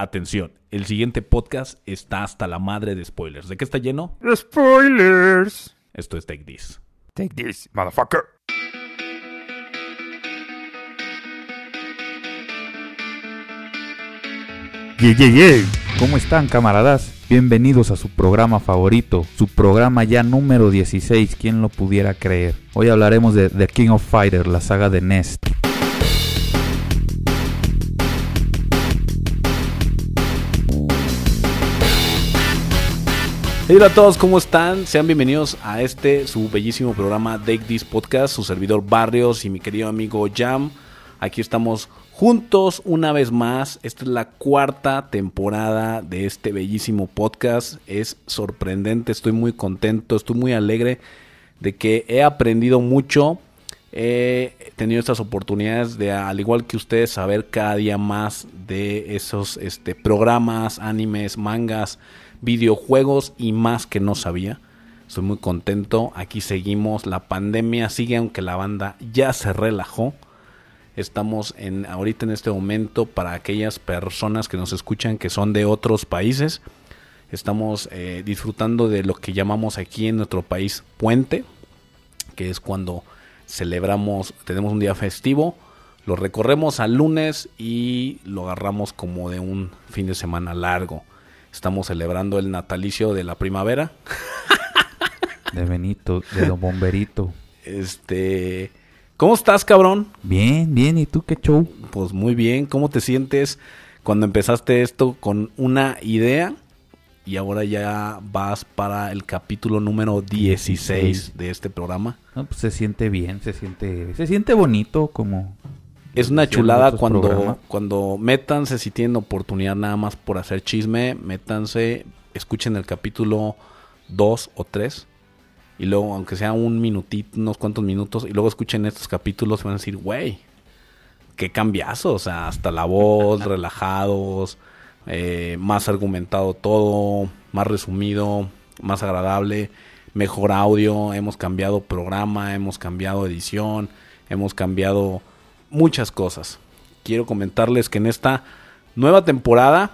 Atención, el siguiente podcast está hasta la madre de spoilers. ¿De qué está lleno? Spoilers. Esto es Take This. Take this, motherfucker. Yeah, yeah, yeah. ¿Cómo están, camaradas? Bienvenidos a su programa favorito, su programa ya número 16, ¿quién lo pudiera creer? Hoy hablaremos de The King of Fighters, la saga de Nest. Hola a todos, ¿cómo están? Sean bienvenidos a este, su bellísimo programa Take This Podcast, su servidor Barrios y mi querido amigo Jam. Aquí estamos juntos una vez más. Esta es la cuarta temporada de este bellísimo podcast. Es sorprendente, estoy muy contento, estoy muy alegre de que he aprendido mucho. He tenido estas oportunidades de, al igual que ustedes, saber cada día más de esos este, programas, animes, mangas videojuegos y más que no sabía. Estoy muy contento. Aquí seguimos. La pandemia sigue aunque la banda ya se relajó. Estamos en ahorita en este momento para aquellas personas que nos escuchan que son de otros países. Estamos eh, disfrutando de lo que llamamos aquí en nuestro país puente, que es cuando celebramos, tenemos un día festivo, lo recorremos al lunes y lo agarramos como de un fin de semana largo. Estamos celebrando el natalicio de la primavera. De Benito, de Don Bomberito. Este, ¿cómo estás, cabrón? Bien, bien, ¿y tú qué show? Pues muy bien. ¿Cómo te sientes cuando empezaste esto con una idea y ahora ya vas para el capítulo número 16 de este programa? No, pues se siente bien, se siente, se siente bonito como Es una chulada cuando, programas. cuando métanse, si tienen oportunidad nada más por hacer chisme, métanse, escuchen el capítulo 2 o 3 y luego, aunque sea un minutito, unos cuantos minutos, y luego escuchen estos capítulos y van a decir, güey, qué cambiazo, o sea, hasta la voz, relajados, eh, más argumentado todo, más resumido, más agradable, mejor audio, hemos cambiado programa, hemos cambiado edición, hemos cambiado muchas cosas. Quiero comentarles que en esta nueva temporada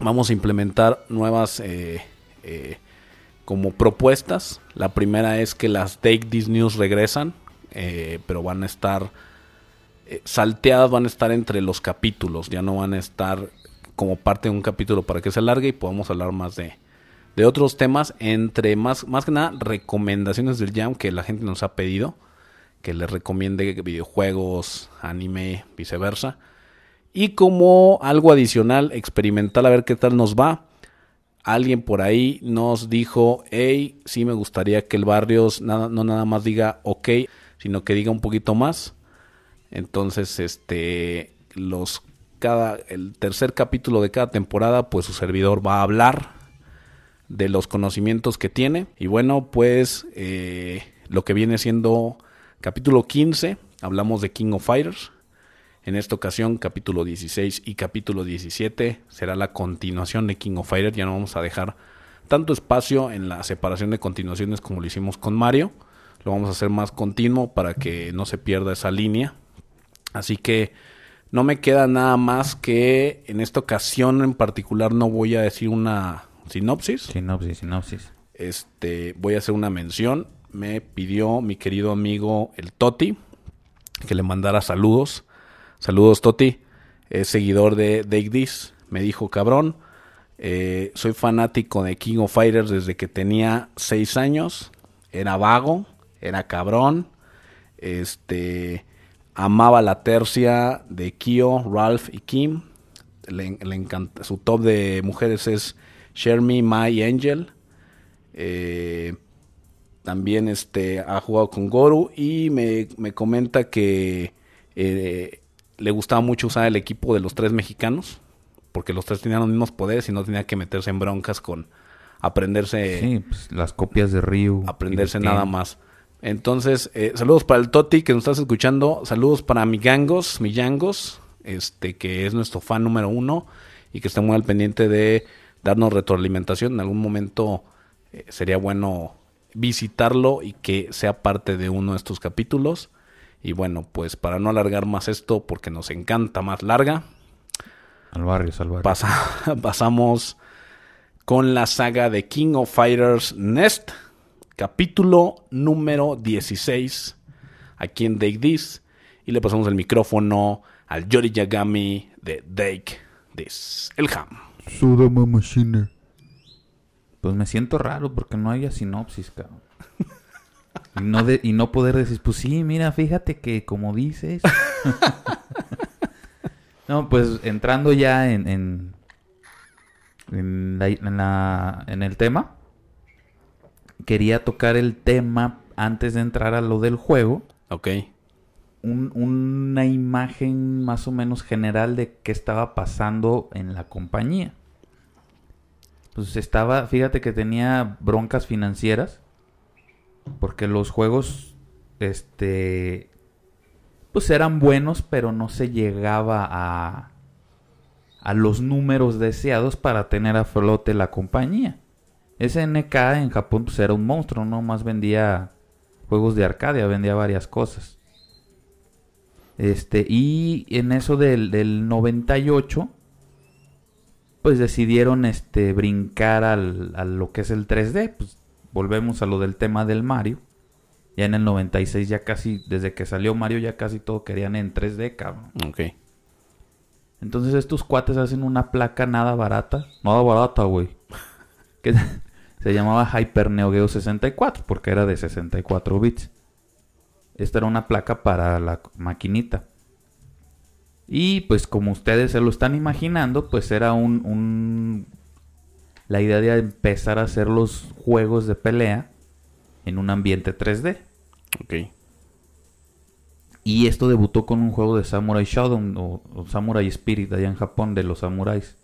vamos a implementar nuevas eh, eh, como propuestas. La primera es que las Take This News regresan, eh, pero van a estar salteadas, van a estar entre los capítulos, ya no van a estar como parte de un capítulo para que se alargue y podamos hablar más de, de otros temas, entre más, más que nada recomendaciones del Jam que la gente nos ha pedido, que les recomiende videojuegos, anime, viceversa. Y como algo adicional, experimental, a ver qué tal nos va. Alguien por ahí nos dijo, hey, sí me gustaría que el Barrios no nada más diga ok, sino que diga un poquito más. Entonces, este, los cada, el tercer capítulo de cada temporada, pues su servidor va a hablar de los conocimientos que tiene. Y bueno, pues eh, lo que viene siendo capítulo 15, hablamos de King of Fighters. En esta ocasión, capítulo 16 y capítulo 17 será la continuación de King of Fighters. Ya no vamos a dejar tanto espacio en la separación de continuaciones como lo hicimos con Mario. Lo vamos a hacer más continuo para que no se pierda esa línea. Así que no me queda nada más que en esta ocasión en particular no voy a decir una sinopsis. sinopsis, sinopsis. Este, voy a hacer una mención. Me pidió mi querido amigo el Toti que le mandara saludos. Saludos Toti, es seguidor de Take This. Me dijo, cabrón, eh, soy fanático de King of Fighters desde que tenía 6 años. Era vago, era cabrón. Este, amaba la tercia de Kyo, Ralph y Kim. Le, encanta, su top de mujeres es Shermie, Mai y Angel. Eh, también este, ha jugado con Goru y me, me comenta que eh, le gustaba mucho usar el equipo de los tres mexicanos, porque los tres tenían los mismos poderes y no tenía que meterse en broncas con aprenderse, Sí, pues las copias de Ryu. aprenderse nada más. Entonces, eh, saludos para el Toti que nos estás escuchando, saludos para mi Gangos, mi Yangos, este, que es nuestro fan número uno y que está muy al pendiente de darnos retroalimentación. En algún momento eh, sería bueno visitarlo y que sea parte de uno de estos capítulos. Y bueno, pues para no alargar más esto, porque nos encanta más larga, Al barrio, al barrio. Pasa- pasamos con la saga de King of Fighters Nest, capítulo número 16, aquí en Take This. Y le pasamos el micrófono al Yori Yagami de Take This, el Ham. Sudama Machine. Pues me siento raro porque no haya sinopsis, cabrón. Y no, de- y no poder decir, pues sí, mira, fíjate que como dices. no, pues entrando ya en, en, en, la- en la- en el tema, quería tocar el tema antes de entrar a lo del juego. Ok, un- una imagen más o menos general de qué estaba pasando en la compañía. Pues estaba, fíjate que tenía broncas financieras. Porque los juegos, este, pues eran buenos, pero no se llegaba a, a los números deseados para tener a flote la compañía. SNK en Japón pues era un monstruo, no más vendía juegos de Arcadia, vendía varias cosas. Este, y en eso del, del 98, pues decidieron este, brincar al, a lo que es el 3D. Pues volvemos a lo del tema del Mario. Ya en el 96 ya casi, desde que salió Mario ya casi todo querían en 3D, cabrón. ok. Entonces estos cuates hacen una placa nada barata. Nada barata, güey. Que se llamaba Hyper Neo Geo 64 porque era de 64 bits. Esta era una placa para la maquinita. Y pues como ustedes se lo están imaginando, pues era un, un- La idea de empezar a hacer los juegos de pelea en un ambiente 3D. Ok. Y esto debutó con un juego de Samurai Shodown o, o Samurai Spirit allá en Japón de los samuráis.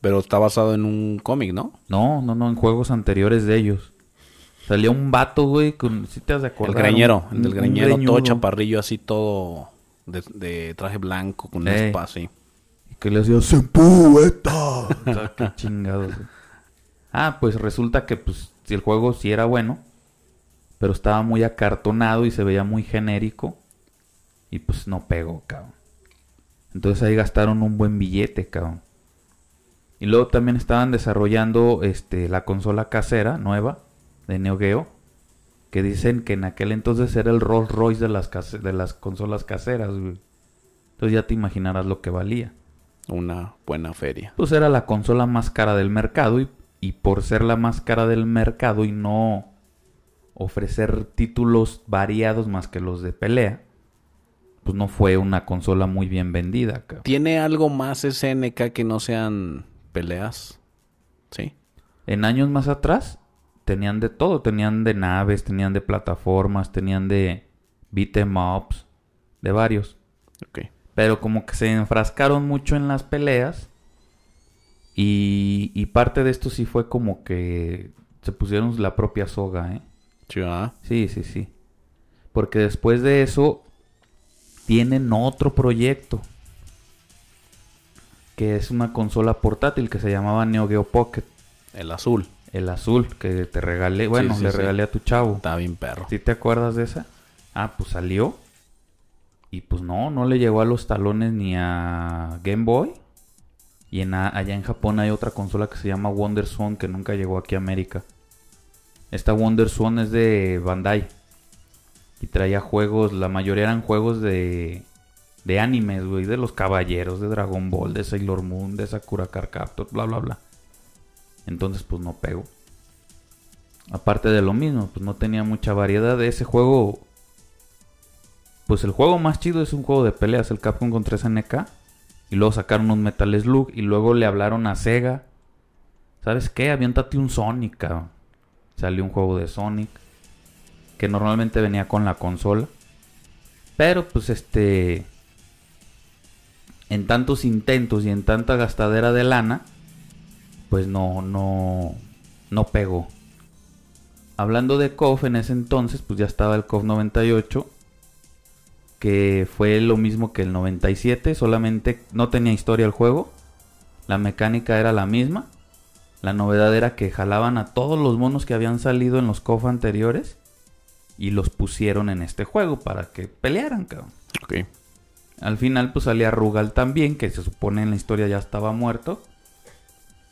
Pero está basado en un cómic, ¿no? No, no, no, en juegos anteriores de ellos. Salió un vato, güey, con... Si te has de El acordar. greñero, un- el del greñero, todo chaparrillo, así todo de, de traje blanco, con un espacio. y Que le hacía ¡Sempú, eta! O sea, qué chingados. güey. Ah, pues resulta que, pues, si el juego sí era bueno, pero estaba muy acartonado y se veía muy genérico. Y pues no pegó, cabrón. Entonces ahí gastaron un buen billete, cabrón. Y luego también estaban desarrollando este la consola casera nueva de Neo Geo. Que dicen que en aquel entonces era el Rolls Royce de las, case- de las consolas caseras, güey. Entonces ya te imaginarás lo que valía. Una buena feria. Pues era la consola más cara del mercado y, y por ser la más cara del mercado y no ofrecer títulos variados más que los de pelea, pues no fue una consola muy bien vendida. cabrón. ¿Tiene algo más SNK que no sean peleas? Sí. En años más atrás tenían de todo, tenían de naves, tenían de plataformas, tenían de beat 'em ups, de varios. Pero como que se enfrascaron mucho en las peleas. Y, y parte de esto sí fue como que se pusieron la propia soga, ¿eh? Sí, sí, sí. Porque después de eso tienen otro proyecto. Que es una consola portátil que se llamaba Neo Geo Pocket. El azul. El azul que te regalé. Bueno, sí, le sí. regalé a tu chavo. Está bien perro. ¿Sí te acuerdas de esa? Ah, pues salió. Y pues no, no le llegó a los talones ni a Game Boy. Y en allá en Japón hay otra consola que se llama Wonder Swan que nunca llegó aquí a América. Esta Wonder Swan es de Bandai. Y traía juegos, la mayoría eran juegos de, de animes, güey. De los caballeros, de Dragon Ball, de Sailor Moon, de Sakura Card Captor, bla, bla, bla. Entonces pues no pegó. Aparte de lo mismo, pues no tenía mucha variedad de ese juego. Pues el juego más chido es un juego de peleas, el Capcom contra SNK. Y luego sacaron un Metal Slug y luego le hablaron a Sega. ¿Sabes qué? Aviéntate un Sonic, cabrón. Salió un juego de Sonic. Que normalmente venía con la consola. Pero pues este... En tantos intentos y en tanta gastadera de lana. Pues no, no... No pegó. Hablando de KOF en ese entonces, pues ya estaba el KOF 98 que fue lo mismo que el 97, solamente no tenía historia el juego, la mecánica era la misma, la novedad era que jalaban a todos los monos que habían salido en los KOF anteriores y los pusieron en este juego para que pelearan, cabrón. Al final pues salía Rugal también, que se supone en la historia ya estaba muerto.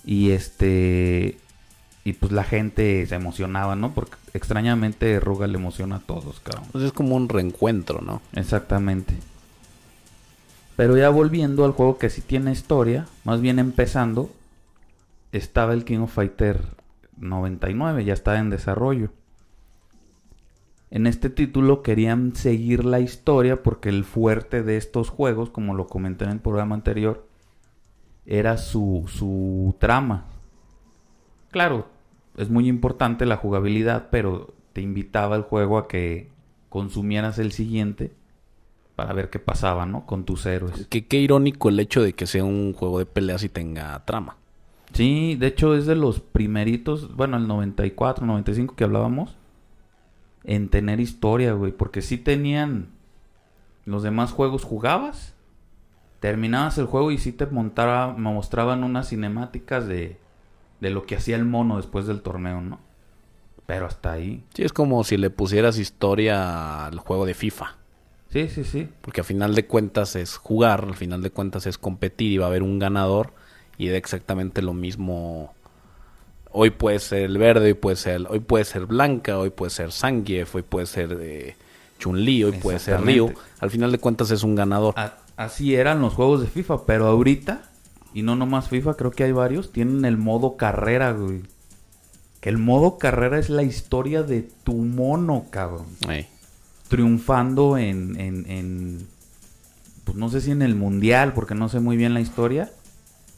Y este... Y pues la gente se emocionaba, ¿no? Porque extrañamente Rugal le emociona a todos, cabrón. Pues es como un reencuentro, ¿no? Exactamente. Pero ya volviendo al juego que sí tiene historia, más bien empezando, estaba el King of Fighter 99, ya estaba en desarrollo. En este título querían seguir la historia porque el fuerte de estos juegos, como lo comenté en el programa anterior, era su, su trama. Claro, es muy importante la jugabilidad, pero te invitaba el juego a que consumieras el siguiente para ver qué pasaba, ¿no? Con tus héroes. Que, qué irónico el hecho de que sea un juego de peleas y tenga trama. Sí, de hecho es de los primeritos, bueno, el 94, 95 que hablábamos, en tener historia, güey, porque sí tenían los demás juegos jugabas, terminabas el juego y sí te montaba, me mostraban unas cinemáticas de, de lo que hacía el mono después del torneo, ¿no? Pero hasta ahí. Sí, es como si le pusieras historia al juego de FIFA. Sí, sí, sí. Porque al final de cuentas es jugar, al final de cuentas es competir y va a haber un ganador y da exactamente lo mismo. Hoy puede ser el verde, hoy puede ser, hoy puede ser Blanca, hoy puede ser Zangief, hoy puede ser de Chun-Li, hoy puede ser Ryu. Al final de cuentas es un ganador. Así eran los juegos de FIFA, pero ahorita, y no nomás FIFA, creo que hay varios, tienen el modo carrera, güey. Que el modo carrera es la historia de tu mono, cabrón triunfando en, en, pues no sé si en el mundial, porque no sé muy bien la historia,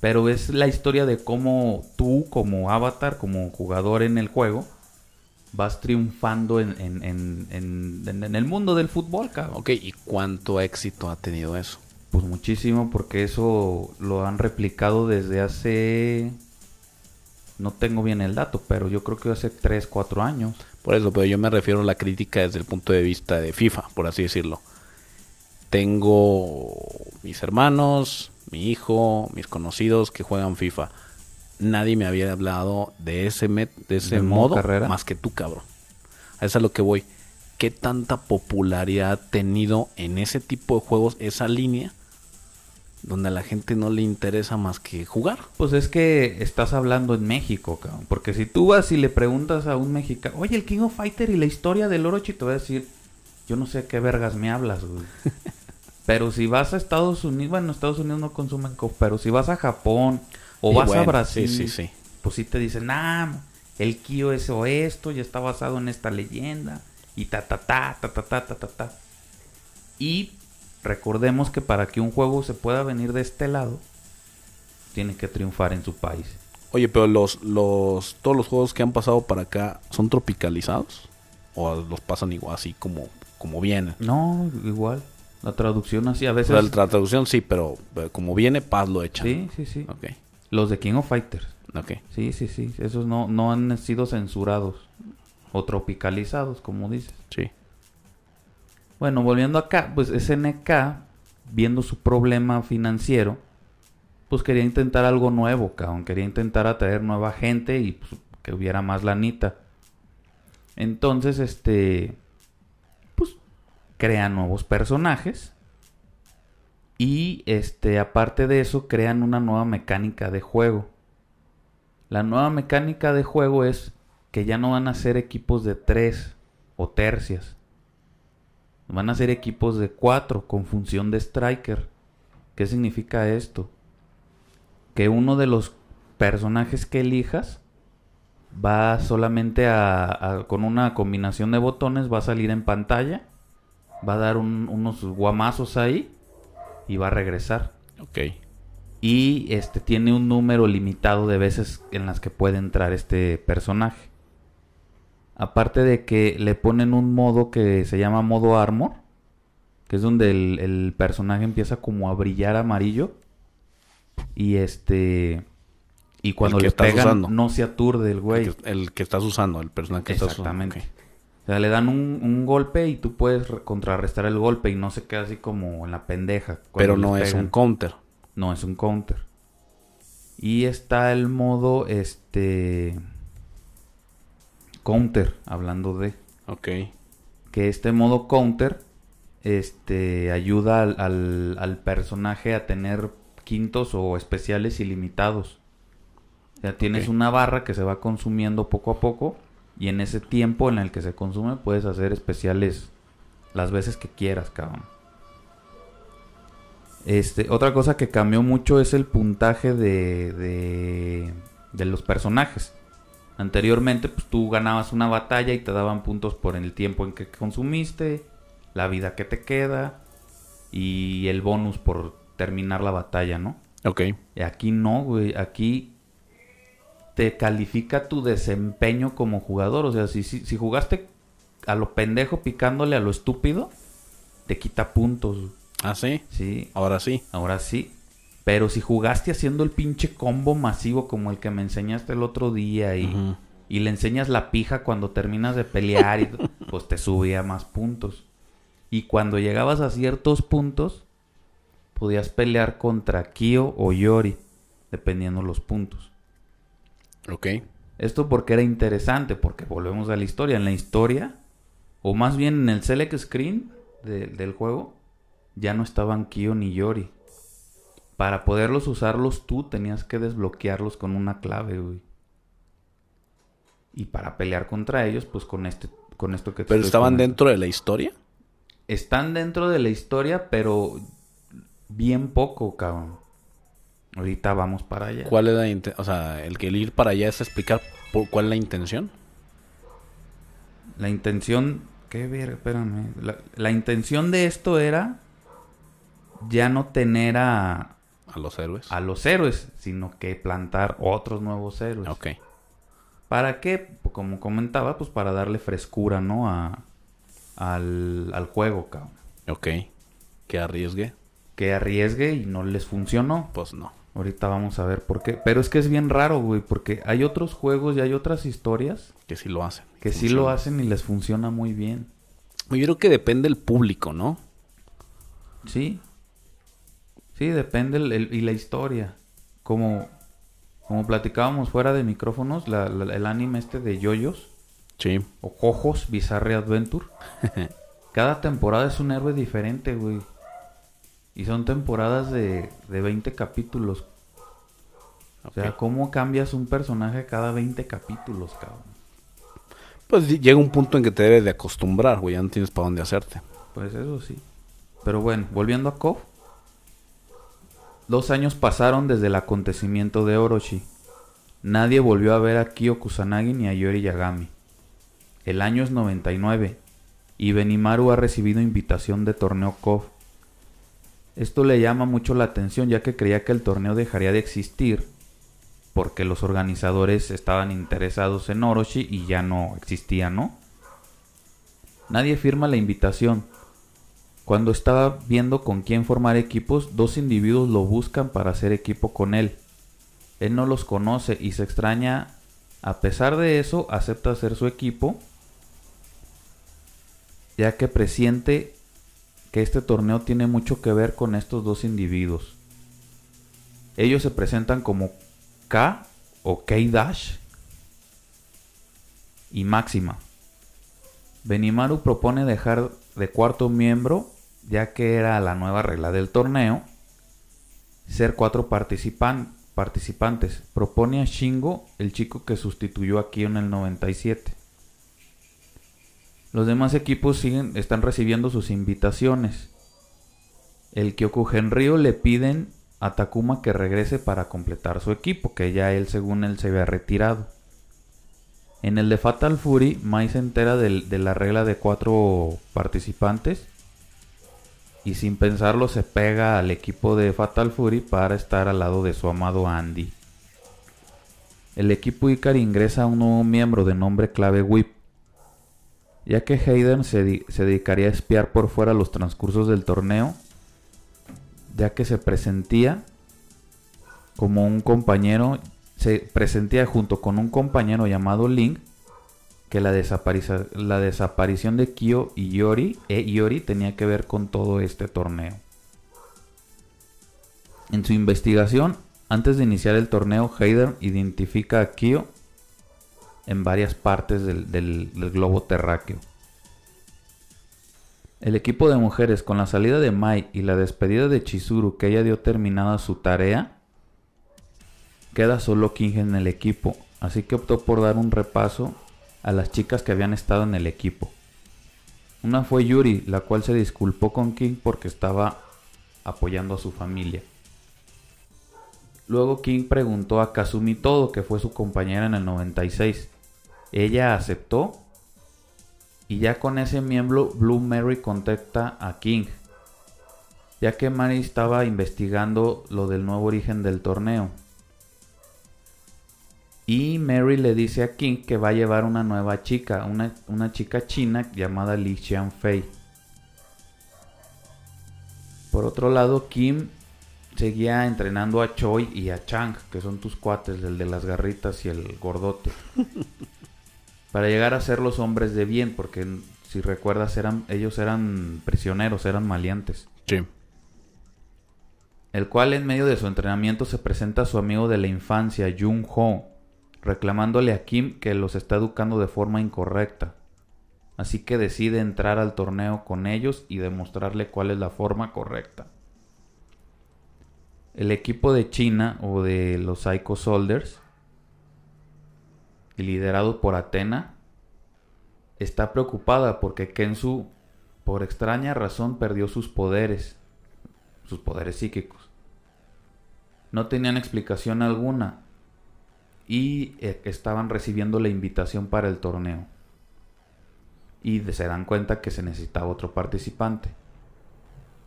pero es la historia de cómo tú como avatar, como jugador en el juego, vas triunfando en, en, en, en, el mundo del fútbol, cabrón. Ok, ¿y cuánto éxito ha tenido eso? Pues muchísimo, porque eso lo han replicado desde hace... No tengo bien el dato, pero yo creo que hace 3, 4 años. Por eso, pero yo me refiero a la crítica desde el punto de vista de FIFA, por así decirlo. Tengo mis hermanos, mi hijo, mis conocidos que juegan FIFA. Nadie me había hablado de ese, de ese modo más que tú, cabrón. A eso es a lo que voy. ¿Qué tanta popularidad ha tenido en ese tipo de juegos esa línea? donde a la gente no le interesa más que jugar. Pues es que estás hablando en México, cabrón. Porque si tú vas y le preguntas a un mexicano, oye, el King of Fighter y la historia del Orochi, te va a decir, yo no sé qué vergas me hablas, güey. pero si vas a Estados Unidos, bueno, Estados Unidos no consumen coca, pero si vas a Japón o vas a Brasil, pues sí te dicen, ah, el Kyo es o esto, ya está basado en esta leyenda, y ta, ta, ta, ta, ta, ta, ta, ta. ta. Y Recordemos que para que un juego se pueda venir de este lado, tiene que triunfar en su país. Oye, pero los, los, todos los juegos que han pasado para acá son tropicalizados o los pasan igual así como, como vienen. No, igual. La traducción así a veces. La, traducción sí, pero como viene, Paz lo echan. Sí, sí, sí. Los de King of Fighters. Ok. Sí, sí, sí. Esos no, no han sido censurados o tropicalizados, como dices. Sí. Bueno, volviendo acá, pues SNK, viendo su problema financiero, pues quería intentar algo nuevo, cabrón. Quería intentar atraer nueva gente y pues, que hubiera más lanita. Entonces, este, pues crean nuevos personajes. Y este, aparte de eso, crean una nueva mecánica de juego. La nueva mecánica de juego es que ya no van a ser equipos de tres o tercias, Van a ser equipos de cuatro con función de striker. ¿Qué significa esto? Que uno de los personajes que elijas va solamente a, con una combinación de botones va a salir en pantalla, va a dar unos guamazos ahí y va a regresar. Ok. Y este tiene un número limitado de veces en las que puede entrar este personaje. Aparte de que le ponen un modo que se llama modo armor, que es donde el, personaje empieza como a brillar amarillo. Y este. Y cuando le pegan, no se aturde el güey. El que, estás usando, el personaje que estás usando. Exactamente. O sea, le dan un, golpe y tú puedes contrarrestar el golpe y no se queda así como en la pendeja. Pero no es un counter. No es un counter. Y está el modo, este counter, hablando de. Ok. Que este modo counter este ayuda al, al- al personaje a tener quintos o especiales ilimitados. O sea, tienes una barra que se va consumiendo poco a poco y en ese tiempo en el que se consume puedes hacer especiales las veces que quieras, cabrón. Este, otra cosa que cambió mucho es el puntaje de, de, de los personajes. Anteriormente, pues tú ganabas una batalla y te daban puntos por el tiempo en que consumiste, la vida que te queda y el bonus por terminar la batalla, ¿no? Ok. Aquí no, güey. Aquí te califica tu desempeño como jugador. O sea, si, si, si jugaste a lo pendejo picándole a lo estúpido, te quita puntos. Ah, sí. Sí, Ahora sí. ahora sí. Pero si jugaste haciendo el pinche combo masivo como el que me enseñaste el otro día y, y le enseñas la pija cuando terminas de pelear, y, pues te subía más puntos. Y cuando llegabas a ciertos puntos, podías pelear contra Kyo o Yori, dependiendo los puntos. Ok. Esto porque era interesante, porque volvemos a la historia. En la historia, o más bien en el select screen de- del juego, ya no estaban Kyo ni Yori. Para poderlos usarlos tú tenías que desbloquearlos con una clave, güey. Y para pelear contra ellos, pues con este, con esto que te Pero estaban comentando. dentro de la historia. Están dentro de la historia, pero bien poco, cabrón. Ahorita vamos para allá. ¿Cuál es la inten- O sea, el que el ir para allá es explicar por cuál es la intención. La intención. ¿Qué ver? Espérame. La, la intención de esto era ya no tener a, A los héroes. a los héroes, sino que plantar otros nuevos héroes. Ok. ¿Para qué? Como comentaba, pues para darle frescura, ¿no? A, al, al juego, cabrón. Ok. Que arriesgue. Que arriesgue y no les funcionó. Pues no. Ahorita vamos a ver por qué. Pero es que es bien raro, güey, porque hay otros juegos y hay otras historias Que sí lo hacen. que sí lo hacen y les funciona muy bien. Yo creo que depende del público, ¿no? Sí. Sí, depende el, el- y la historia. Como, como platicábamos fuera de micrófonos, la- la- el anime este de Yoyos Sí. o Jojos Bizarre Adventure. Cada temporada es un héroe diferente, güey. Y son temporadas de, de 20 capítulos. O sea. ¿cómo cambias un personaje cada 20 capítulos, cabrón? Pues llega un punto en que te debes de acostumbrar, güey. Ya no tienes para dónde hacerte. Pues eso sí. Pero bueno, volviendo a KOF. Dos años pasaron desde el acontecimiento de Orochi. Nadie volvió a ver a Kyo Kusanagi ni a Yori Yagami. El año es 99 y Benimaru ha recibido invitación de torneo KOF. Esto le llama mucho la atención ya que creía que el torneo dejaría de existir porque los organizadores estaban interesados en Orochi y ya no existía, ¿no? Nadie firma la invitación. Cuando estaba viendo con quién formar equipos, dos individuos lo buscan para hacer equipo con él. Él no los conoce y se extraña. A pesar de eso, acepta ser su equipo, ya que presiente que este torneo tiene mucho que ver con estos dos individuos. Ellos se presentan como K o K-Dash y Máxima. Benimaru propone dejar de cuarto miembro, ya que era la nueva regla del torneo, ser cuatro participan- participantes. Propone a Shingo, el chico que sustituyó a Kyo en el 97. Los demás equipos siguen, están recibiendo sus invitaciones. El Kyoku Genryo le piden a Takuma que regrese para completar su equipo, que ya él, según él, se había retirado. En el de Fatal Fury, Mai se entera de, la regla de cuatro participantes y sin pensarlo se pega al equipo de Fatal Fury para estar al lado de su amado Andy. El equipo Ikari ingresa a un nuevo miembro de nombre clave Whip, ya que Hayden se, se dedicaría a espiar por fuera los transcursos del torneo, ya que se presentía como un compañero se presentía junto con un compañero llamado Link que la, desaparición de Kyo y Yori, e Yori tenía que ver con todo este torneo. En su investigación, antes de iniciar el torneo, Hayden identifica a Kyo en varias partes del, del- del globo terráqueo. El equipo de mujeres, con la salida de Mai y la despedida de Chizuru, que ella dio terminada su tarea, queda solo King en el equipo, así que optó por dar un repaso a las chicas que habían estado en el equipo. Una fue Yuri, la cual se disculpó con King porque estaba apoyando a su familia. Luego King preguntó a Kazumi Todo, que fue su compañera en el 96. Ella aceptó y ya con ese miembro Blue Mary contacta a King, ya que Mary estaba investigando lo del nuevo origen del torneo. Y Mary le dice a King que va a llevar una nueva chica, una, una chica china llamada Li Xianfei. Por otro lado, Kim seguía entrenando a Choi y a Chang, que son tus cuates, el de las garritas y el gordote. para llegar a ser los hombres de bien, porque si recuerdas, eran, ellos eran prisioneros, eran maleantes. Sí. El cual en medio de su entrenamiento se presenta a su amigo de la infancia, Jung Ho, reclamándole a Kim que los está educando de forma incorrecta. Así que decide entrar al torneo con ellos y demostrarle cuál es la forma correcta. El equipo de China o de los Psycho Soldiers, liderado por Atena, está preocupada porque Kensu, por extraña razón, perdió sus poderes, sus poderes psíquicos. No tenían explicación alguna y eh, estaban recibiendo la invitación para el torneo. Y se dan cuenta que se necesitaba otro participante.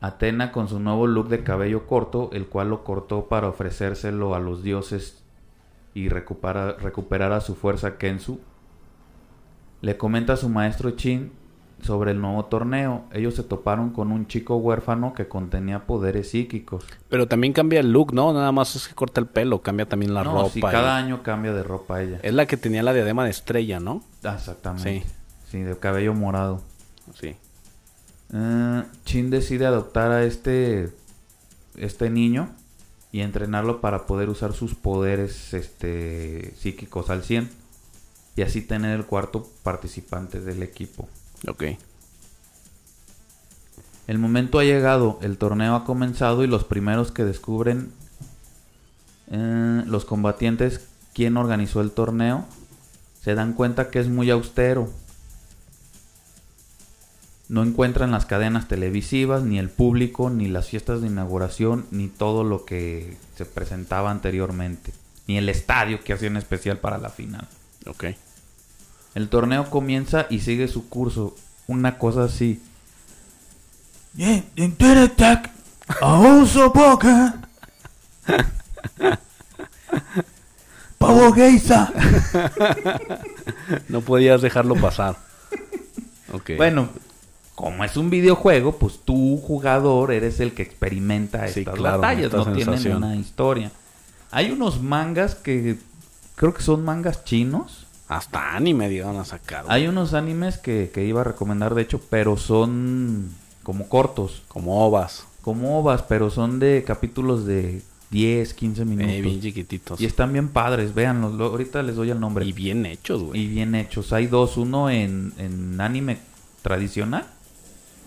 Atena con su nuevo look de cabello corto, el cual lo cortó para ofrecérselo a los dioses y recuperar, recuperara su fuerza Kensu, le comenta a su maestro Chin sobre el nuevo torneo. Ellos se toparon con un chico huérfano que contenía poderes psíquicos. Pero también cambia el look, ¿no? Nada más es que corta el pelo, cambia también la ropa. Sí, cada año cambia de ropa ella. Es la que tenía la diadema de estrella, ¿no? Ah, exactamente. Sí. Sí, de cabello morado. Sí. Uh, Chin decide adoptar a este este niño y entrenarlo para poder usar sus poderes este psíquicos al 100 y así tener el cuarto participante del equipo. Ok. El momento ha llegado, el torneo ha comenzado y los primeros que descubren eh, los combatientes quién organizó el torneo se dan cuenta que es muy austero. No encuentran las cadenas televisivas, ni el público, ni las fiestas de inauguración, ni todo lo que se presentaba anteriormente, ni el estadio que hacían especial para la final. Ok. El torneo comienza y sigue su curso. Una cosa así. Pavo Geisa. no podías dejarlo pasar. Okay. Bueno, como es un videojuego, pues tú, jugador, eres el que experimenta estas batallas. No tienen una historia. Hay unos mangas que creo que son mangas chinos hasta anime llegaron a sacar. Hay unos animes que, iba a recomendar, de hecho, pero son como cortos. Como ovas. Como ovas, pero son de capítulos de 10, 15 minutos. Eh, bien chiquititos. Y están bien padres, véanlos. Ahorita les doy el nombre. Y bien hechos, güey. Y bien hechos. Hay dos, uno en, en anime tradicional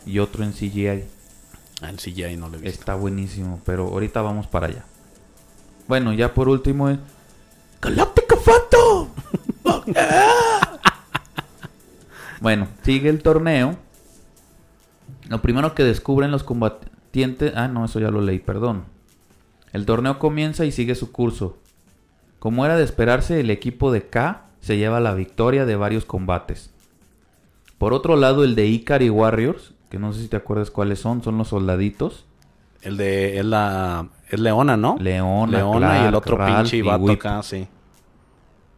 y otro en CGI. Ah, en CGI no lo he visto. Está buenísimo, pero ahorita vamos para allá. Bueno, ya por último es... ¡Galáctica Phantom! Bueno, sigue el torneo. Lo primero que descubren los combatientes... Ah, no, eso ya lo leí, perdón. El torneo comienza y sigue su curso. Como era de esperarse, el equipo de K se lleva la victoria de varios combates. Por otro lado, el de Ikari Warriors, que no sé si te acuerdas cuáles son, son los soldaditos. El de es la es Leona, ¿no? Leona, Leona y el otro pinche vato acá, sí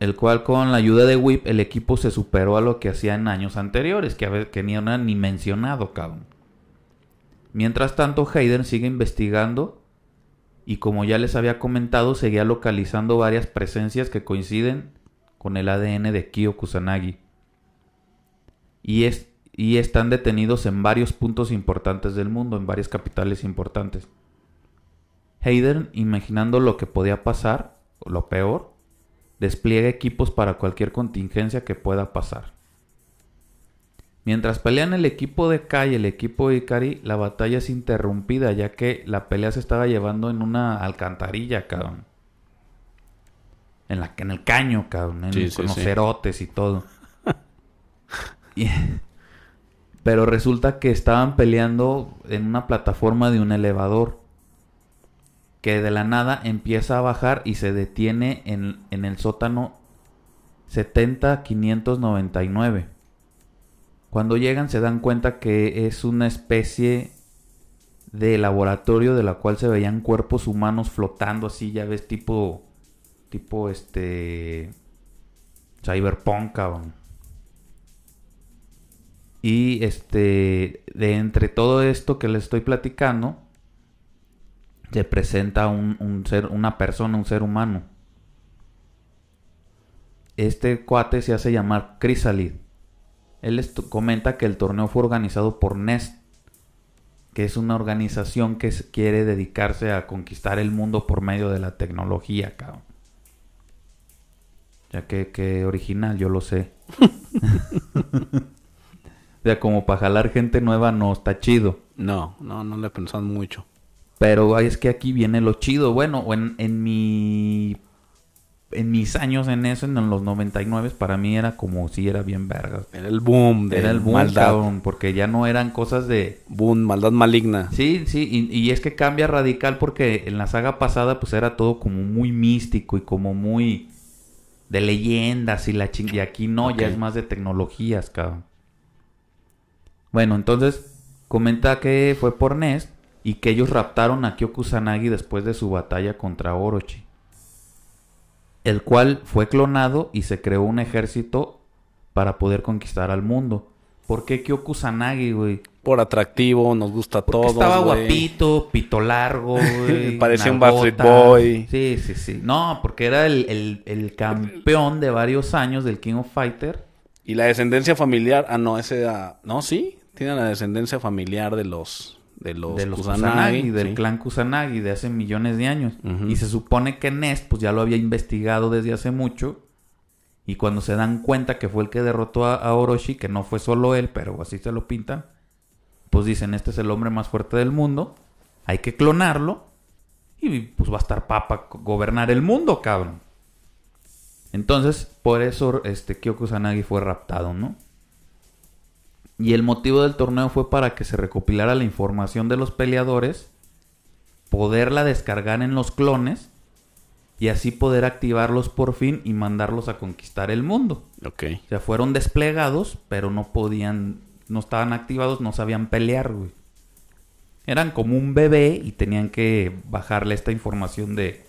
el cual con la ayuda de Whip el equipo se superó a lo que hacía en años anteriores, que, ni ni mencionado, cabrón. Mientras tanto, Hayden sigue investigando y como ya les había comentado, seguía localizando varias presencias que coinciden con el ADN de Kyo Kusanagi. Y, es, y están detenidos en varios puntos importantes del mundo, en varias capitales importantes. Hayden, imaginando lo que podía pasar, lo peor, despliega equipos para cualquier contingencia que pueda pasar. Mientras pelean el equipo de Kai y el equipo de Ikari, la batalla es interrumpida ya que la pelea se estaba llevando en una alcantarilla, cabrón. En, la, en el caño, cabrón. En, Sí, con sí, los sí. cerotes y todo. Y- pero resulta que estaban peleando en una plataforma de un elevador. Que de la nada empieza a bajar y se detiene en, en el sótano 70599. Cuando llegan se dan cuenta que es una especie de laboratorio de la cual se veían cuerpos humanos flotando así, ya ves, tipo, tipo este, cyberpunk, cabrón. Y este, de entre todo esto que les estoy platicando, se presenta un, un ser, una persona, un ser humano. Este cuate se hace llamar Chrysalid. Él comenta que el torneo fue organizado por Nest, que es una organización que quiere dedicarse a conquistar el mundo por medio de la tecnología, cabrón. Ya que, que original, yo lo sé. o sea, como para jalar gente nueva no está chido. No, no, no le he pensado mucho. Pero es que aquí viene lo chido. Bueno, en, en mi... En mis años en eso, en los 99, para mí era como si era bien verga. Era el boom de Era el boom, maldad. cabrón, porque ya no eran cosas de... Boom, maldad maligna. Sí, sí, y, y es que cambia radical porque en la saga pasada pues era todo como muy místico y como muy de leyendas y la ching... Y aquí no, ya es más de tecnologías, cabrón. Bueno, entonces comenta que fue por Nest y que ellos raptaron a Kyo Kusanagi después de su batalla contra Orochi. El cual fue clonado y se creó un ejército para poder conquistar al mundo. ¿Por qué Kyo Kusanagi, güey? Por atractivo, nos gusta Porque todo. estaba guapito, pito largo, güey. Parecía un. Backstreet Boy. Sí, sí, sí. No, porque era el, el- el campeón de varios años del King of Fighter. Y la descendencia familiar. Ah, no, ese era. No, sí. Tiene la descendencia familiar de los. De los, de los Kusanagi, Kusanagi, del sí. clan Kusanagi de hace millones de años. Y se supone que Nest, pues ya lo había investigado desde hace mucho. Y cuando se dan cuenta que fue el que derrotó a, a Orochi, que no fue solo él, pero así se lo pintan, pues dicen, este es el hombre más fuerte del mundo, hay que clonarlo y pues va a estar papa gobernar el mundo, cabrón. Entonces, por eso este Kyo Kusanagi fue raptado, ¿no? Y el motivo del torneo fue para que se recopilara la información de los peleadores, poderla descargar en los clones y así poder activarlos por fin y mandarlos a conquistar el mundo. Ok. O sea, fueron desplegados, pero no podían, no estaban activados, no sabían pelear, güey. Eran como un bebé y tenían que bajarle esta información de,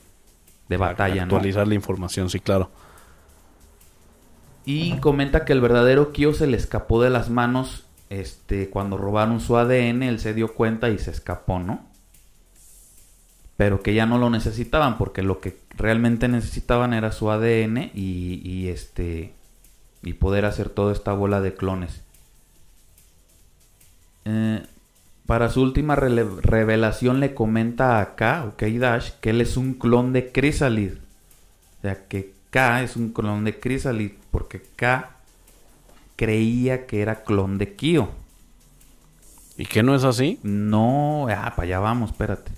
de batalla, ¿no? Actualizar la información, sí, claro. Y comenta que el verdadero Kyo se le escapó de las manos este, cuando robaron su ADN, él se dio cuenta y se escapó, ¿no? Pero que ya no lo necesitaban porque lo que realmente necesitaban era su ADN y, este y poder hacer toda esta bola de clones. Eh, para su última revelación le comenta a K, o K-Dash, que él es un clon de Chrysalid. O sea, que K es un clon de Chrysalid porque K creía que era clon de Kyo. ¿Y qué no es así? No, ah, para allá vamos, espérate.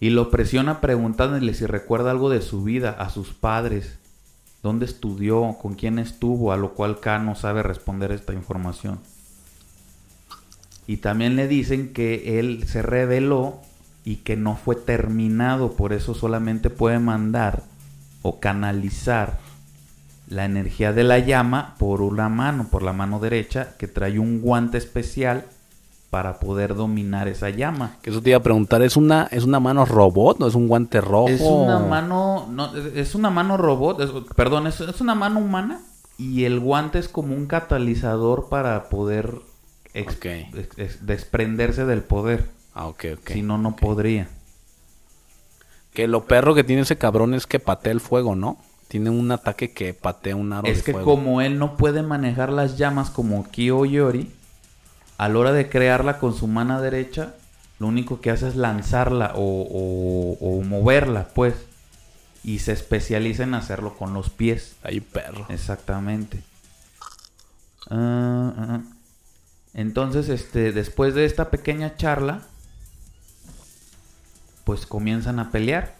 Y lo presiona preguntándole si recuerda algo de su vida, a sus padres, dónde estudió, con quién estuvo, a lo cual K no sabe responder esta información. Y también le dicen que él se reveló y que no fue terminado, por eso solamente puede mandar o canalizar la energía de la llama por una mano, por la mano derecha, que trae un guante especial para poder dominar esa llama. Que eso te iba a preguntar, ¿es una, es una mano robot? ¿No es un guante rojo? Es una mano, no, es una mano robot, es- perdón, es, es una mano humana y el guante es como un catalizador para poder ex- Ok. ex- ex- desprenderse del poder. Ah, ok, ok. si no, no podría. Que lo perro que tiene ese cabrón es que patea el fuego, ¿no? Tiene un ataque que patea un aro Es de que fuego. como él no puede manejar las llamas como Kyo Yori, a la hora de crearla con su mano derecha, lo único que hace es lanzarla o, o- o moverla, pues. Y se especializa en hacerlo con los pies. Hay perro. Exactamente. Ah, ah, ah. Entonces, este, después de esta pequeña charla, pues comienzan a pelear.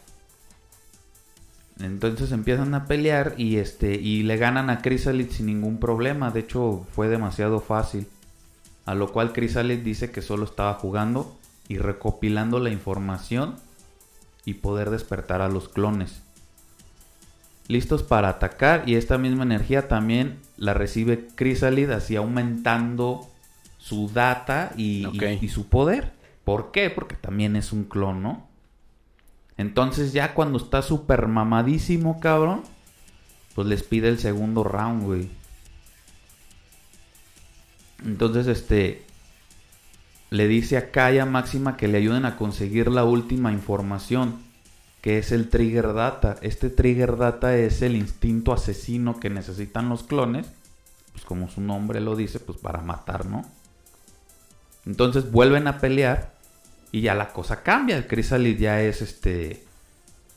Entonces empiezan a pelear y este y le ganan a Chrysalis sin ningún problema. De hecho, fue demasiado fácil. A lo cual Chrysalis dice que solo estaba jugando y recopilando la información y poder despertar a los clones. Listos para atacar y esta misma energía también la recibe Chrysalid así aumentando su data y, y, su poder. ¿Por qué? Porque también es un clon, ¿no? Entonces ya cuando está súper mamadísimo, cabrón, pues les pide el segundo round, güey. Entonces, este, le dice a Kaya Máxima que le ayuden a conseguir la última información, que es el trigger data. Este trigger data es el instinto asesino que necesitan los clones, pues como su nombre lo dice, pues para matar, ¿no? Entonces vuelven a pelear y ya la cosa cambia. El Chrysalis ya es este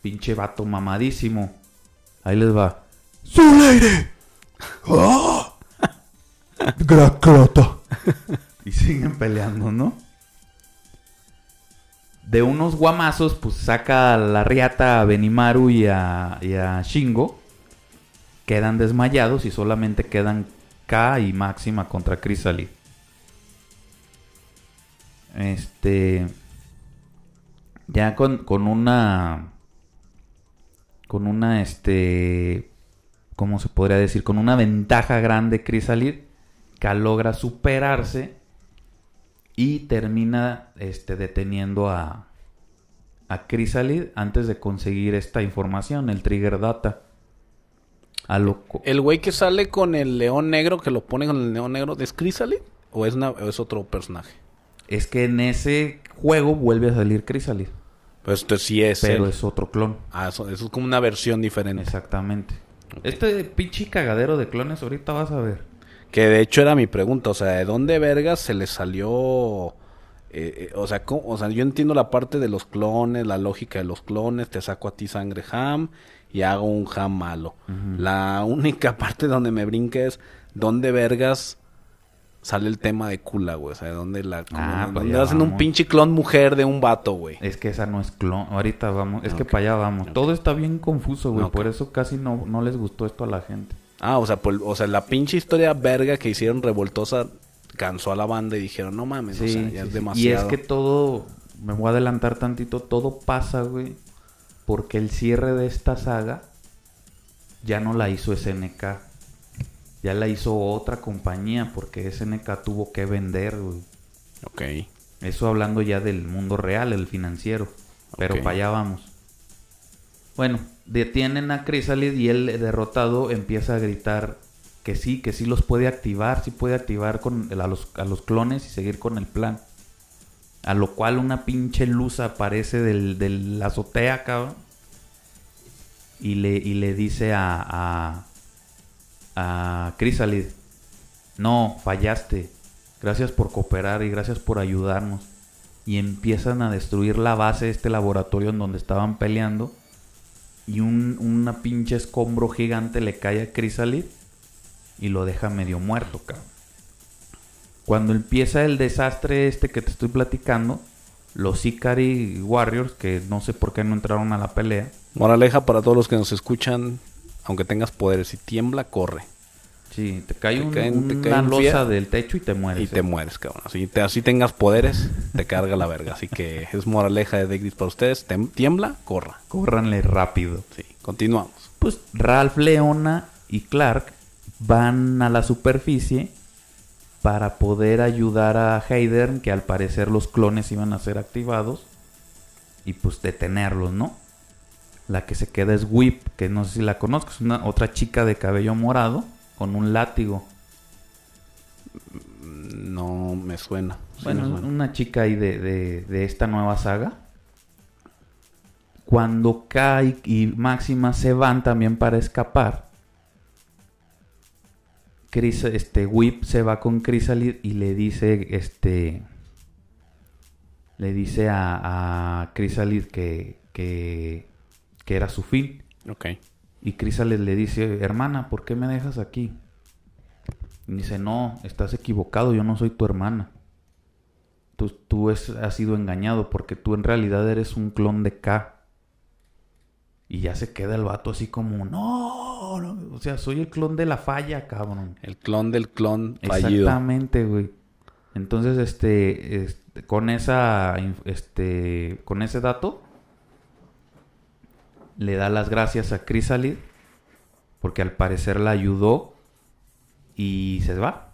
pinche vato mamadísimo. Ahí les va. ¡Zuleire! ¡Ah! ¡Gracrota! Y siguen peleando, ¿no? De unos guamazos, pues saca a la riata a Benimaru y a, y a Shingo. Quedan desmayados y solamente quedan K y Máxima contra Chrysalis. Este. Ya con, con una. Con una, este. ¿Cómo se podría decir? Con una ventaja grande, Chrysalis. K logra superarse y termina este, deteniendo a, a Chrysalid antes de conseguir esta información, el trigger data. A ¿El güey que sale con el león negro, que lo pone con el león negro, ¿es Chrysalid? ¿O es, es otro personaje? Es que en ese juego vuelve a salir Chrysalid. Pues esto sí es. Pero es otro clon. Ah, eso, es como una versión diferente. Exactamente. Este pinche cagadero de clones, ahorita vas a ver. Que de hecho era mi pregunta, o sea, ¿de dónde vergas se le salió? Eh, eh, o, sea, o sea, yo entiendo la parte de los clones, la lógica de los clones, te saco a ti sangre ham y hago un ham malo. La única parte donde me brinca es dónde vergas sale el tema de Kula, güey. O sea, dónde la... Ah, pues ¿Dónde hacen un pinche clon mujer de un vato, güey? Es que esa no es clon. Ahorita vamos. Es que para allá vamos. Todo está bien confuso, güey. Por eso casi no, no les gustó esto a la gente. Ah, o sea, o sea, la pinche historia verga que hicieron revoltosa cansó a la banda y dijeron, no mames, o sea, ya es demasiado. Y es que todo, me voy a adelantar tantito, todo pasa, güey, porque el cierre de esta saga ya no la hizo SNK. Ya la hizo otra compañía porque SNK tuvo que vender, güey. Ok. Eso hablando ya del mundo real, el financiero. Pero para allá vamos. Bueno, detienen a Chrysalid y él derrotado empieza a gritar que sí, que sí los puede activar, sí puede activar con, a, los, a los clones y seguir con el plan. A lo cual una pinche luz aparece del, del azotea, cabrón. Y le, y le dice a, a, a Chrysalid, no, fallaste. Gracias por cooperar y gracias por ayudarnos. Y empiezan a destruir la base de este laboratorio en donde estaban peleando y un una pinche escombro gigante le cae a Chrysalis y lo deja medio muerto, cabrón. Cuando empieza el desastre este que te estoy platicando, los Ikari Warriors, que no sé por qué no entraron a la pelea. Moraleja para todos los que nos escuchan, aunque tengas poderes, si tiembla, corre. Sí, te cae una losa del techo y te mueres. Y te mueres, cabrón. Así, te, así tengas poderes, te carga la verga. Así que es moraleja de Degris para ustedes. tiembla, corra. Córranle rápido. Sí, continuamos. Pues Ralph, Leona y Clark van a la superficie para poder ayudar a Hayden, que al parecer los clones iban a ser activados, y pues detenerlos, ¿no? La que se queda es Whip, que no sé si la conozco, es una otra chica de cabello morado con un látigo. No me suena. bueno, una chica ahí de, de, esta nueva saga. Cuando Kai y Máxima se van también para escapar, Chris, este Whip se va con Chrysalid y le dice, este, le dice a, a Chrysalid que, que, que era su fin. Ok. Y Chrysalis le dice, hermana, ¿por qué me dejas aquí? Y dice, no, estás equivocado, yo no soy tu hermana. Tú, tú es- has sido engañado porque tú en realidad eres un clon de K. Y ya se queda el vato así como, no, no, o sea, soy el clon de la falla, cabrón. El clon del clon fallido. Exactamente, güey. Entonces, este, este, con esa, este, con ese dato, le da las gracias a Chrysalid porque al parecer la ayudó y se va.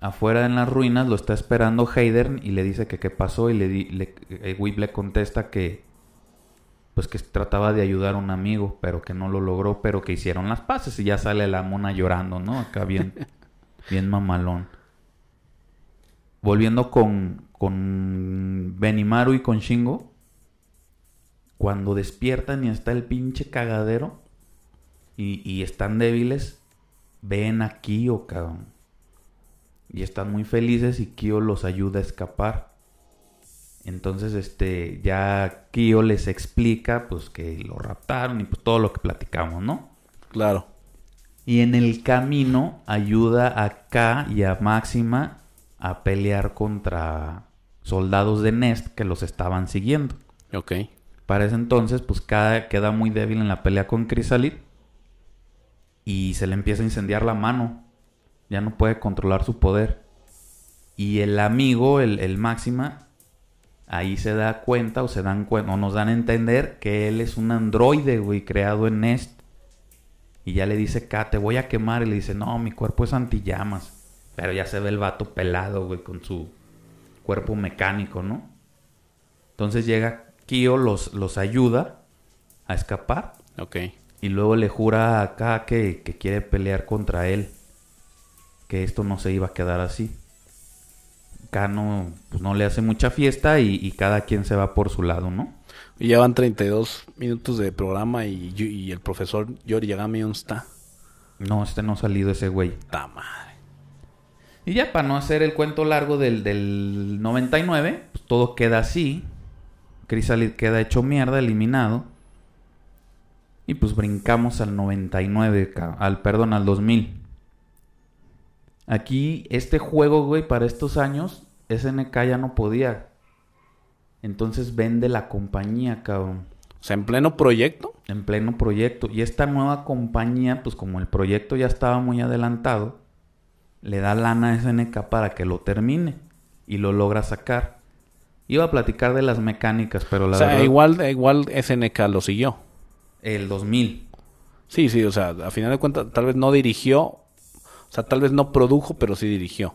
Afuera en las ruinas lo está esperando Heidern y le dice que qué pasó y le, le eh, Whip le contesta que pues que trataba de ayudar a un amigo, pero que no lo logró, pero que hicieron las paces y ya sale la mona llorando, ¿no? Acá bien bien mamalón. Volviendo con con Benimaru y con Shingo, cuando despiertan y está el pinche cagadero y, y están débiles, ven a Kyo, cabrón. Y están muy felices y Kyo los ayuda a escapar. Entonces, este, ya Kyo les explica, pues, que lo raptaron y pues todo lo que platicamos, ¿no? Claro. Y en el camino ayuda a K y a Máxima a pelear contra soldados de Nest que los estaban siguiendo. Ok. Para ese entonces, pues K queda muy débil en la pelea con Chrysalid y se le empieza a incendiar la mano. Ya no puede controlar su poder. Y el amigo, el, el Máxima, ahí se da cuenta o se dan cuenta o nos dan a entender que él es un androide, güey, creado en Nest. Y ya le dice, K, te voy a quemar. Y le dice, no, mi cuerpo es antillamas. Pero ya se ve el vato pelado, güey, con su cuerpo mecánico, ¿no? Entonces llega Kyo, los, los ayuda a escapar. Ok. Y luego le jura a K que, que quiere pelear contra él. Que esto no se iba a quedar así. K no, pues no le hace mucha fiesta y, y cada quien se va por su lado, ¿no? Y ya van 32 minutos de programa y, y el profesor Yori Yagami ¿dónde está? No, este no ha salido ese güey. ¡Ta madre! Y ya para no hacer el cuento largo del, del 99, pues todo queda así. Chrysalid queda hecho mierda, eliminado. Y pues brincamos al 99, ca- al perdón, al 2000. Aquí, este juego, güey, para estos años, SNK ya no podía. Entonces vende la compañía, cabrón O sea, en pleno proyecto. en pleno proyecto. Y esta nueva compañía, pues como el proyecto ya estaba muy adelantado, le da lana a SNK para que lo termine y lo logra sacar. Iba a platicar de las mecánicas, pero la o sea, verdad, igual, igual SNK lo siguió. el 2000. Sí, sí, o sea, a final de cuentas, tal vez no dirigió. O sea, tal vez no produjo, pero sí dirigió.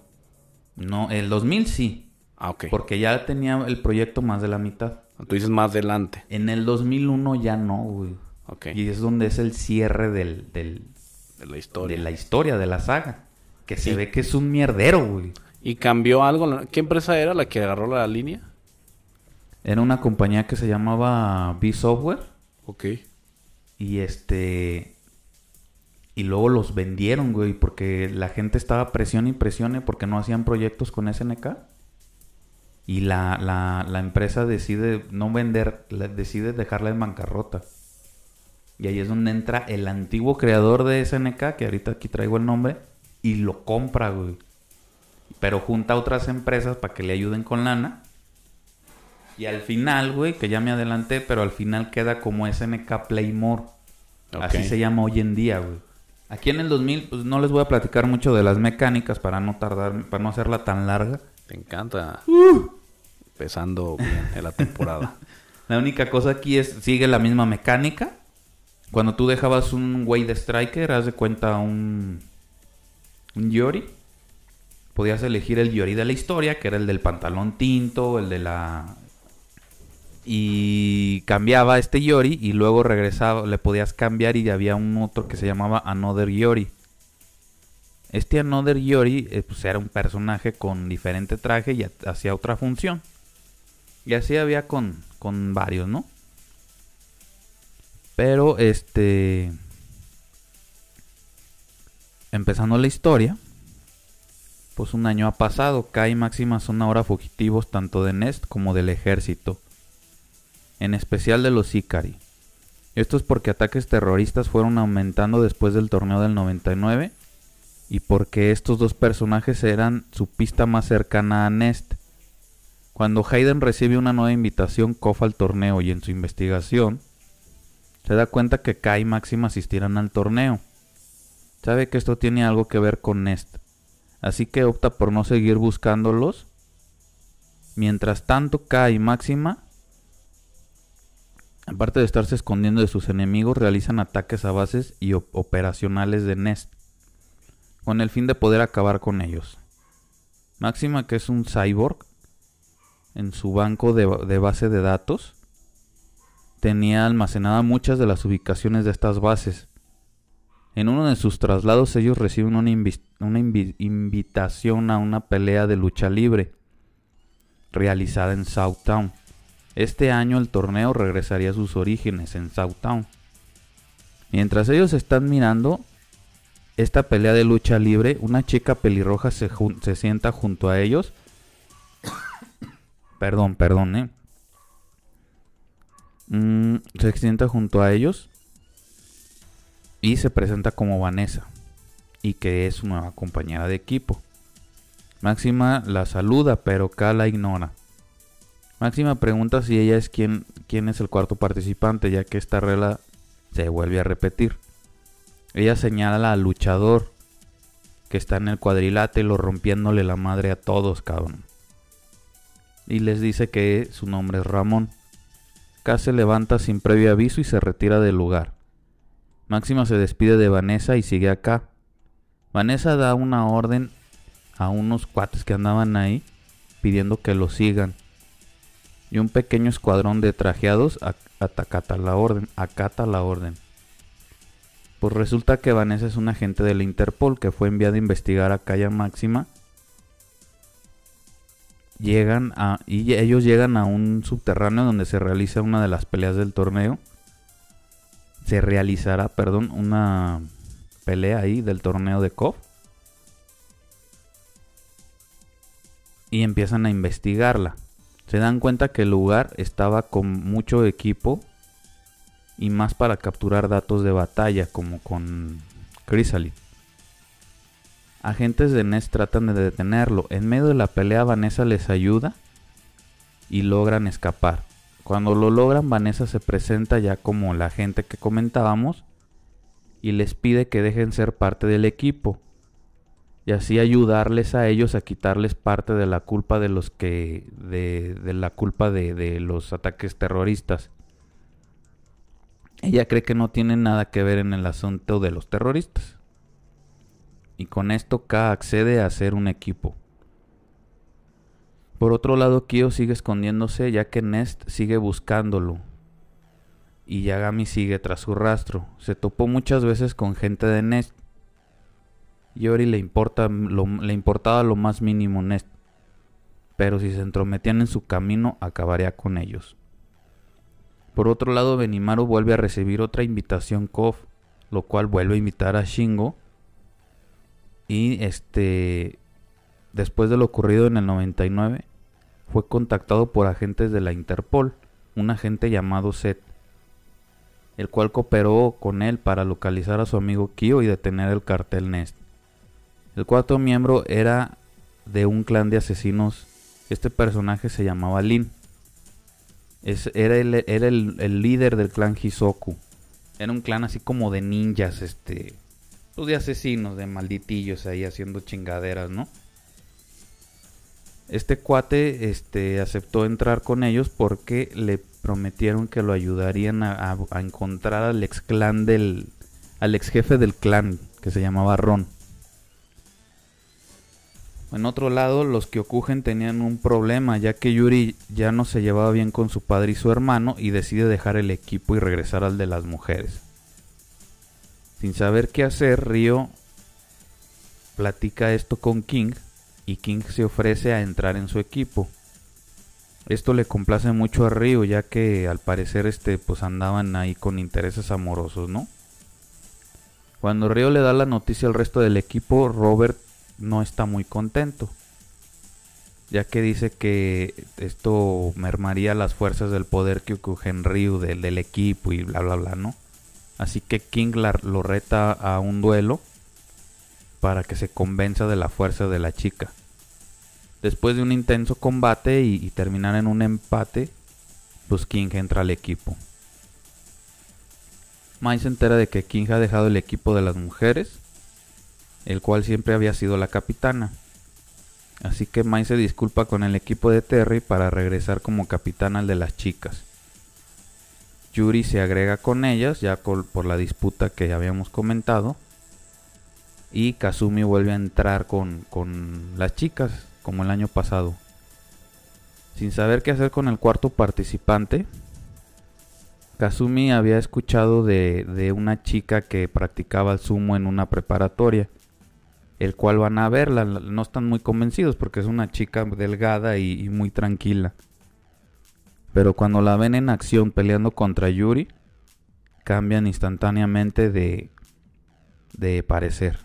No, el 2000 sí, Ah, ok. porque ya tenía el proyecto más de la mitad. Tú dices más adelante. En el 2001 ya no, güey. Ok. Y es donde es el cierre del, del- De la historia. de la historia, de la saga. Que se ve que es un mierdero, güey. ¿Y cambió algo? ¿Qué empresa era la que agarró la línea? Era una compañía que se llamaba B-Software. Ok. Y este. Y luego los vendieron, güey, porque la gente estaba presión y presione porque no hacían proyectos con SNK. Y la, la, la empresa decide no vender, decide dejarla en bancarrota. Y ahí es donde entra el antiguo creador de SNK, que ahorita aquí traigo el nombre, y lo compra, güey. Pero junta a otras empresas para que le ayuden con lana. Y al final, güey, que ya me adelanté, pero al final queda como SNK Playmore. Así se llama hoy en día, güey. Aquí en el 2000, pues no les voy a platicar mucho de las mecánicas para no tardar, para no hacerla tan larga. Te encanta. Empezando bien en la temporada. La única cosa aquí es, sigue la misma mecánica. Cuando tú dejabas un güey de striker, haz de cuenta un, un Yori. Podías elegir el Yori de la historia, que era el del pantalón tinto, el de la... Y cambiaba este Yori y luego regresaba, le podías cambiar y había un otro que se llamaba Another Yori. Este Another Yori eh, pues era un personaje con diferente traje y ha- hacía otra función. Y así había con, con varios, ¿no? Pero este... Empezando la historia, pues un año ha pasado. Kai y Máxima son ahora fugitivos tanto de Nest como del ejército. En especial de los Ikari. Esto es porque ataques terroristas fueron aumentando después del torneo del 99 y porque estos dos personajes eran su pista más cercana a Nest. Cuando Hayden recibe una nueva invitación Koff al torneo y en su investigación se da cuenta que Kai y Máxima asistirán al torneo. Sabe que esto tiene algo que ver con Nest, así que opta por no seguir buscándolos. Mientras tanto, Kai y Máxima, aparte de estarse escondiendo de sus enemigos, realizan ataques a bases y operacionales de Nest, con el fin de poder acabar con ellos. Máxima, que es un cyborg, en su banco de, base de datos, tenía almacenada muchas de las ubicaciones de estas bases. En uno de sus traslados ellos reciben una, invitación a una pelea de lucha libre realizada en Southtown. Este año el torneo regresaría a sus orígenes en Southtown. Mientras ellos están mirando esta pelea de lucha libre, una chica pelirroja se, se sienta junto a ellos. perdón, perdón, eh. Mm, se sienta junto a ellos y se presenta como Vanessa y que es su nueva compañera de equipo. Máxima la saluda, pero K la ignora. Máxima pregunta si ella es quien, quién es el cuarto participante, ya que esta regla se vuelve a repetir. Ella señala al luchador que está en el cuadrilátero rompiéndole la madre a todos, cabrón. Y les dice que su nombre es Ramón. K se levanta sin previo aviso y se retira del lugar. Máxima se despide de Vanessa y sigue acá. Vanessa da una orden a unos cuates que andaban ahí pidiendo que lo sigan. Y un pequeño escuadrón de trajeados acata la orden, acata la orden. Pues resulta que Vanessa es un agente del Interpol que fue enviado a investigar a Calla Máxima llegan a ellos llegan a un subterráneo donde se realiza una de las peleas del torneo. Se realizará, perdón, una pelea ahí del torneo de KOF. Y empiezan a investigarla. Se dan cuenta que el lugar estaba con mucho equipo y más para capturar datos de batalla como con Chrysalis. Agentes de Ness tratan de detenerlo. En medio de la pelea Vanessa les ayuda y logran escapar. Cuando lo logran Vanessa se presenta ya como la gente que comentábamos y les pide que dejen ser parte del equipo y así ayudarles a ellos a quitarles parte de la culpa de los que de, la culpa de, de los ataques terroristas. Ella cree que no tiene nada que ver en el asunto de los terroristas y con esto K accede a ser un equipo. Por otro lado, Kyo sigue escondiéndose ya que Nest sigue buscándolo. Y Yagami sigue tras su rastro. Se topó muchas veces con gente de Nest. Yori le, le importaba lo más mínimo Nest. Pero si se entrometían en su camino, acabaría con ellos. Por otro lado, Benimaru vuelve a recibir otra invitación KOF, lo cual vuelve a invitar a Shingo y este, después de lo ocurrido en el 99, fue contactado por agentes de la Interpol, un agente llamado Seth, el cual cooperó con él para localizar a su amigo Kyo y detener el cartel Nest. El cuarto miembro era de un clan de asesinos. Este personaje se llamaba Lin. era el, era el líder del clan Hisoku. Era un clan así como de ninjas, este, pues, de asesinos, de malditillos ahí haciendo chingaderas, ¿no? Este cuate este, aceptó entrar con ellos porque le prometieron que lo ayudarían a, encontrar al ex clan del. al ex jefe del clan, que se llamaba Ron. En otro lado, los Kyokugen tenían un problema, ya que Yuri ya no se llevaba bien con su padre y su hermano y decide dejar el equipo y regresar al de las mujeres. Sin saber qué hacer, Ryo platica esto con King y King se ofrece a entrar en su equipo. Esto le complace mucho a Ryo ya que al parecer este pues andaban ahí con intereses amorosos, ¿no? Cuando Ryo le da la noticia al resto del equipo, Robert no está muy contento, ya que dice que esto mermaría las fuerzas del poder que ocurre en Ryu del, equipo y bla bla bla, ¿no? Así que King lo reta a un duelo para que se convenza de la fuerza de la chica. Después de un intenso combate y, y terminar en un empate, pues King entra al equipo. Mai se entera de que King ha dejado el equipo de las mujeres, el cual siempre había sido la capitana. Así que Mai se disculpa con el equipo de Terry para regresar como capitana al de las chicas. Yuri se agrega con ellas, ya por la disputa que habíamos comentado. Y Kazumi vuelve a entrar con, con las chicas, como el año pasado. Sin saber qué hacer con el cuarto participante, Kazumi había escuchado de, de, una chica que practicaba el sumo en una preparatoria, el cual van a verla, no están muy convencidos porque es una chica delgada y, muy tranquila. Pero cuando la ven en acción peleando contra Yuri, cambian instantáneamente de, de parecer.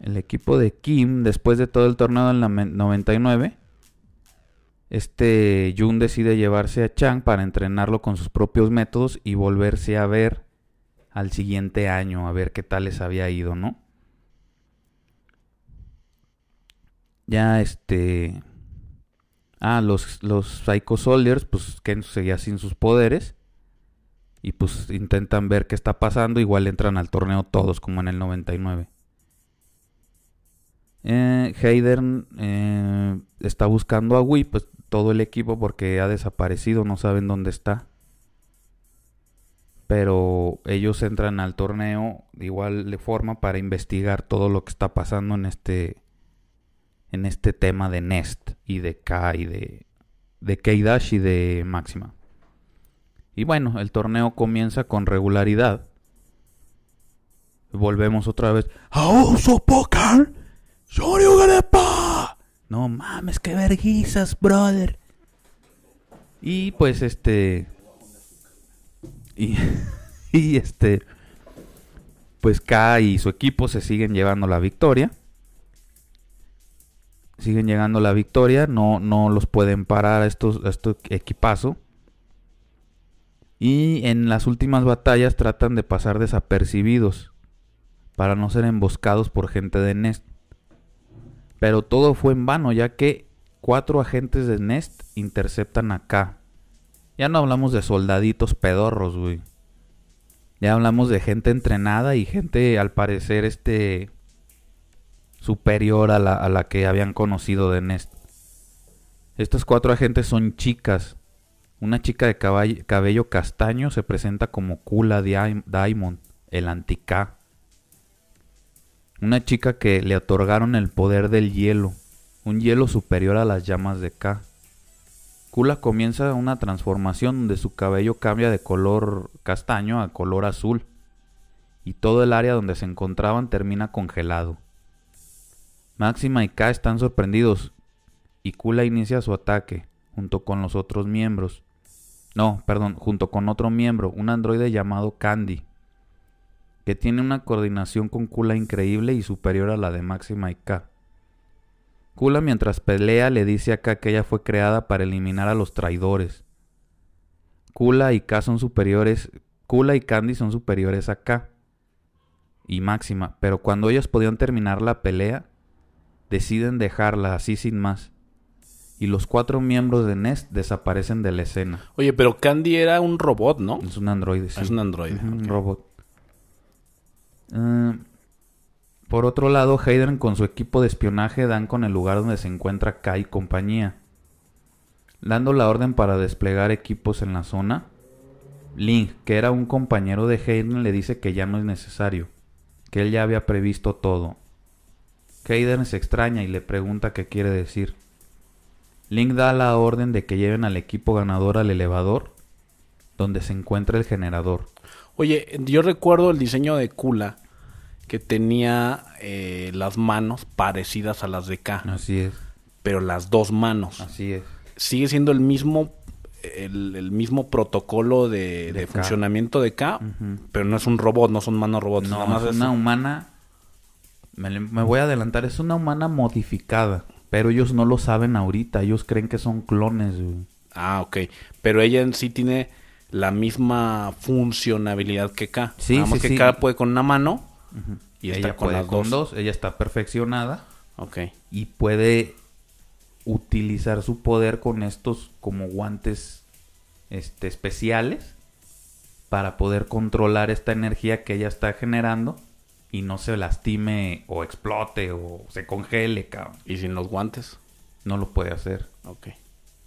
El equipo de Kim, después de todo el torneo del 99, este Jun decide llevarse a Chang para entrenarlo con sus propios métodos y volverse a ver al siguiente año, a ver qué tal les había ido, ¿no? Ya este Ah, los, los Psycho Soldiers, pues Ken seguía sin sus poderes. Y pues intentan ver qué está pasando. Igual entran al torneo todos, como en el 99. Eh, Hayden eh, está buscando a Wii, pues todo el equipo porque ha desaparecido, no saben dónde está. Pero ellos entran al torneo de igual de forma para investigar todo lo que está pasando en este en este tema de Nest y de K y de, de K-Dash y de Máxima. Y bueno, el torneo comienza con regularidad. Volvemos otra vez. ¡Auso Poker! No mames, qué verguizas, brother. Y pues este. Y, este. Pues K y su equipo se siguen llevando la victoria siguen llegando la victoria, no, no los pueden parar a estos, a estos equipazo. Y en las últimas batallas tratan de pasar desapercibidos para no ser emboscados por gente de Nest. Pero todo fue en vano ya que cuatro agentes de Nest interceptan acá. Ya no hablamos de soldaditos pedorros, güey. Ya hablamos de gente entrenada y gente al parecer este superior a la, a la que habían conocido de Nest. Estos cuatro agentes son chicas. Una chica de cabello castaño se presenta como Kula Diamond, el anti-K. Una chica que le otorgaron el poder del hielo, un hielo superior a las llamas de K. Kula comienza una transformación donde su cabello cambia de color castaño a color azul y todo el área donde se encontraban termina congelado. Máxima y K están sorprendidos y Kula inicia su ataque junto con los otros miembros. No, perdón, junto con otro miembro, un androide llamado Candy, que tiene una coordinación con Kula increíble y superior a la de Máxima y K. Kula mientras pelea le dice a K que ella fue creada para eliminar a los traidores. Kula y K son superiores, Kula y Candy son superiores a K y Máxima, pero cuando ellos podían terminar la pelea, deciden dejarla así sin más. Y los cuatro miembros de Nest desaparecen de la escena. Oye, pero Candy era un robot, ¿no? Es un androide, sí. Es un androide. Un robot. Eh, por otro lado, Hayden con su equipo de espionaje dan con el lugar donde se encuentra Kai y compañía. Dando la orden para desplegar equipos en la zona, Link, que era un compañero de Hayden, le dice que ya no es necesario, que él ya había previsto todo Hayden se extraña y le pregunta qué quiere decir. Link da la orden de que lleven al equipo ganador al elevador, donde se encuentra el generador. Oye, yo recuerdo el diseño de Kula, que tenía eh, las manos parecidas a las de K. Así es. Pero las dos manos. Así es. Sigue siendo el mismo el, mismo protocolo de, funcionamiento de K, pero no es un robot, no son manos robots. No, es una humana me, voy a adelantar, es una humana modificada. Pero ellos no lo saben ahorita, ellos creen que son clones. Ah, ok. Pero ella en sí tiene la misma funcionabilidad que K. Sí, Nada más que K puede con una mano Y ella con puede las con dos. dos. Ella está perfeccionada Ok. y puede utilizar su poder con estos como guantes este, especiales para poder controlar esta energía que ella está generando y no se lastime o explote o se congele, cabrón. ¿Y sin los guantes? No lo puede hacer. Ok.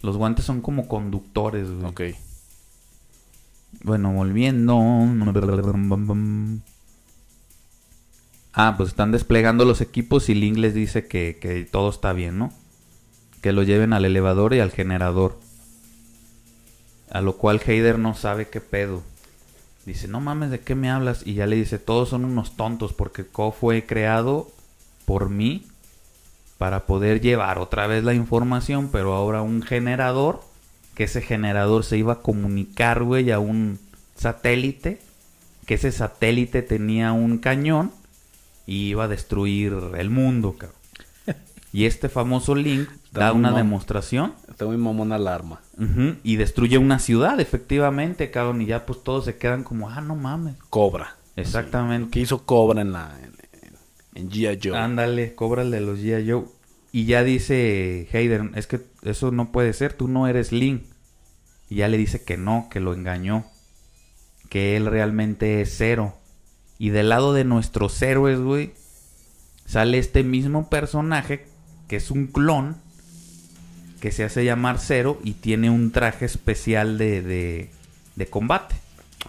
Los guantes son como conductores, güey. Ok. Bueno, volviendo. Ah, pues están desplegando los equipos y Link les dice que, que todo está bien, ¿no? Que lo lleven al elevador y al generador. A lo cual Heider no sabe qué pedo. Dice, no mames, ¿de qué me hablas? Y ya le dice, todos son unos tontos porque Ko fue creado por mí para poder llevar otra vez la información, pero ahora un generador, que ese generador se iba a comunicar, güey, a un satélite, que ese satélite tenía un cañón y iba a destruir el mundo, cabrón. Y este famoso Link Está da una demostración Está muy mamona la arma. ujú, y destruye una ciudad, efectivamente, cabrón, y ya pues todos se quedan como, ah, no mames. Cobra. Exactamente. ¿Qué hizo Cobra en la en, en, en G.I. Joe? Ándale, cobra el de los G.I. Joe. Y ya dice Hayden, es que eso no puede ser, tú no eres Link. Y ya le dice que no, que lo engañó. Que él realmente es cero. Y del lado de nuestros héroes, güey, sale este mismo personaje, que es un clon, que se hace llamar Cero y tiene un traje especial de, de, de combate.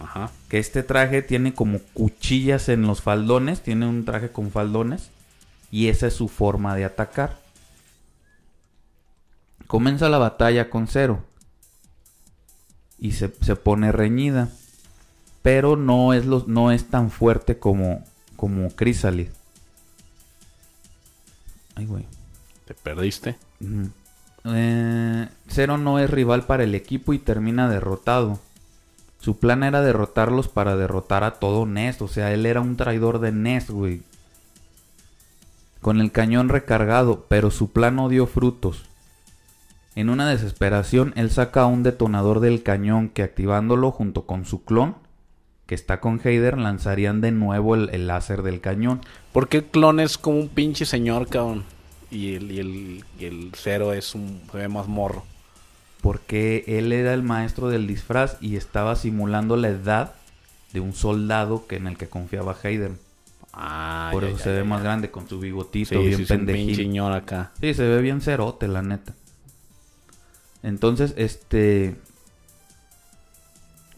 Ajá. Que este traje tiene como cuchillas en los faldones, tiene un traje con faldones y esa es su forma de atacar. Comienza la batalla con Cero y se, se pone reñida, pero no es, no es tan fuerte como, como Chrysalis. Ay, güey. Te perdiste. Eh, Zero no es rival para el equipo y termina derrotado. Su plan era derrotarlos para derrotar a todo Nest. O sea, él era un traidor de Nest, güey. Con el cañón recargado, pero su plan no dio frutos. En una desesperación, él saca un detonador del cañón que activándolo junto con su clon, que está con Heider, lanzarían de nuevo el, el láser del cañón. ¿Por qué el clon es como un pinche señor, cabrón? Y el, y el, y el cero es un... se ve más morro. porque él era el maestro del disfraz y estaba simulando la edad de un soldado que en el que confiaba Hayden. Ah, Por ya, eso ya, se ya, ve más grande con su bigotito, Sí, bien sí, un señor acá. Sí, se ve bien cerote, la neta. Entonces, este...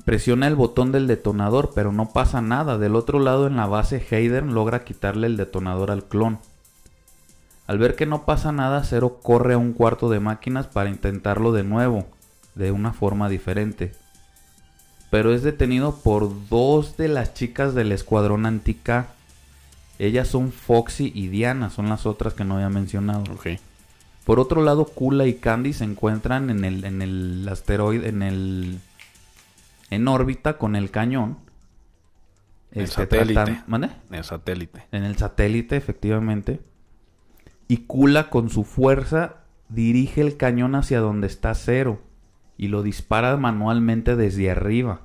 Presiona el botón del detonador, pero no pasa nada. Del otro lado, en la base, Hayden logra quitarle el detonador al clon. Al ver que no pasa nada, Zero corre a un cuarto de máquinas para intentarlo de nuevo, de una forma diferente. Pero es detenido por dos de las chicas del escuadrón anti-K. Ellas son Foxy y Diana, son las otras que no había mencionado. Ok. Por otro lado, Kula y Candy se encuentran en el, en el asteroide, en el... en órbita con el cañón. El Este, satélite. ¿Mande? El satélite. En el satélite, efectivamente. Y Kula con su fuerza dirige el cañón hacia donde está Cero y lo dispara manualmente desde arriba.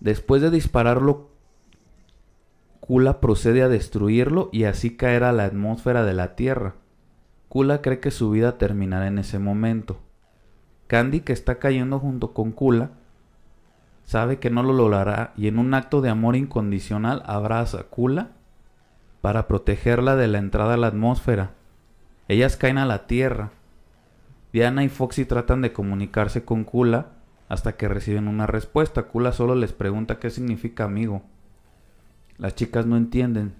Después de dispararlo, Kula procede a destruirlo y así caer a la atmósfera de la Tierra. Kula cree que su vida terminará en ese momento. Candy, que está cayendo junto con Kula, sabe que no lo logrará y en un acto de amor incondicional abraza a Kula para protegerla de la entrada a la atmósfera. Ellas caen a la Tierra. Diana y Foxy tratan de comunicarse con Kula hasta que reciben una respuesta. Kula solo les pregunta qué significa amigo. Las chicas no entienden.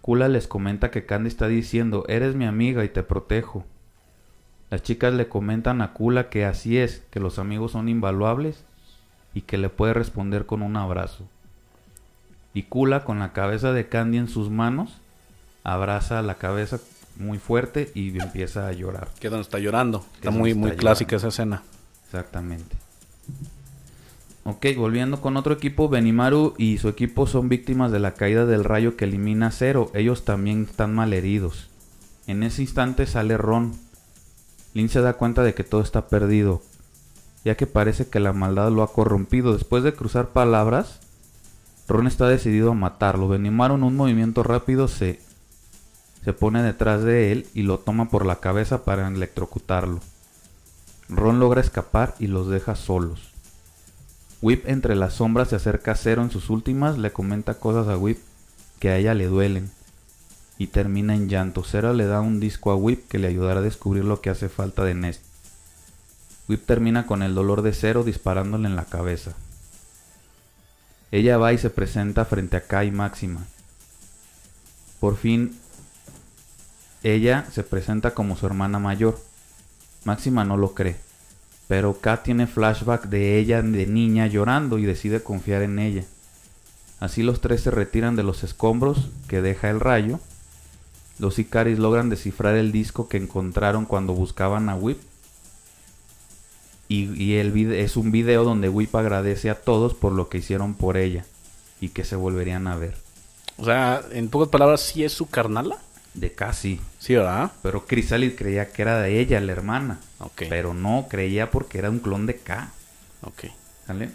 Kula les comenta que Candy está diciendo, eres mi amiga y te protejo. Las chicas le comentan a Kula que así es, que los amigos son invaluables y que le puede responder con un abrazo. Y Kula, con la cabeza de Candy en sus manos, abraza la cabeza muy fuerte y empieza a llorar. Que donde está llorando. Está es muy, muy clásica llorando. esa escena. Exactamente. Ok, volviendo con otro equipo, Benimaru y su equipo son víctimas de la caída del rayo que elimina a Zero. Ellos también están malheridos. En ese instante sale Ron. Lin se da cuenta de que todo está perdido, ya que parece que la maldad lo ha corrompido. Después de cruzar palabras, Ron está decidido a matarlo. Benimaru en un movimiento rápido se, se pone detrás de él y lo toma por la cabeza para electrocutarlo. Ron logra escapar y los deja solos. Whip entre las sombras se acerca a Cero en sus últimas, le comenta cosas a Whip que a ella le duelen y termina en llanto. Cero le da un disco a Whip que le ayudará a descubrir lo que hace falta de Nest. Whip termina con el dolor de Cero disparándole en la cabeza. Ella va y se presenta frente a Kai Máxima. Por fin, ella se presenta como su hermana mayor. Máxima no lo cree, pero K tiene flashback de ella de niña llorando y decide confiar en ella. Así los tres se retiran de los escombros que deja el rayo. Los Icaris logran descifrar el disco que encontraron cuando buscaban a Whip. Y, el es un video donde Whip agradece a todos por lo que hicieron por ella y que se volverían a ver. O sea, en pocas palabras, ¿sí es su carnala? De casi. Sí, ¿verdad? Pero Chrysalis creía que era de ella, la hermana. Ok. Pero no, creía porque era un clon de K. Ok. ¿Vale?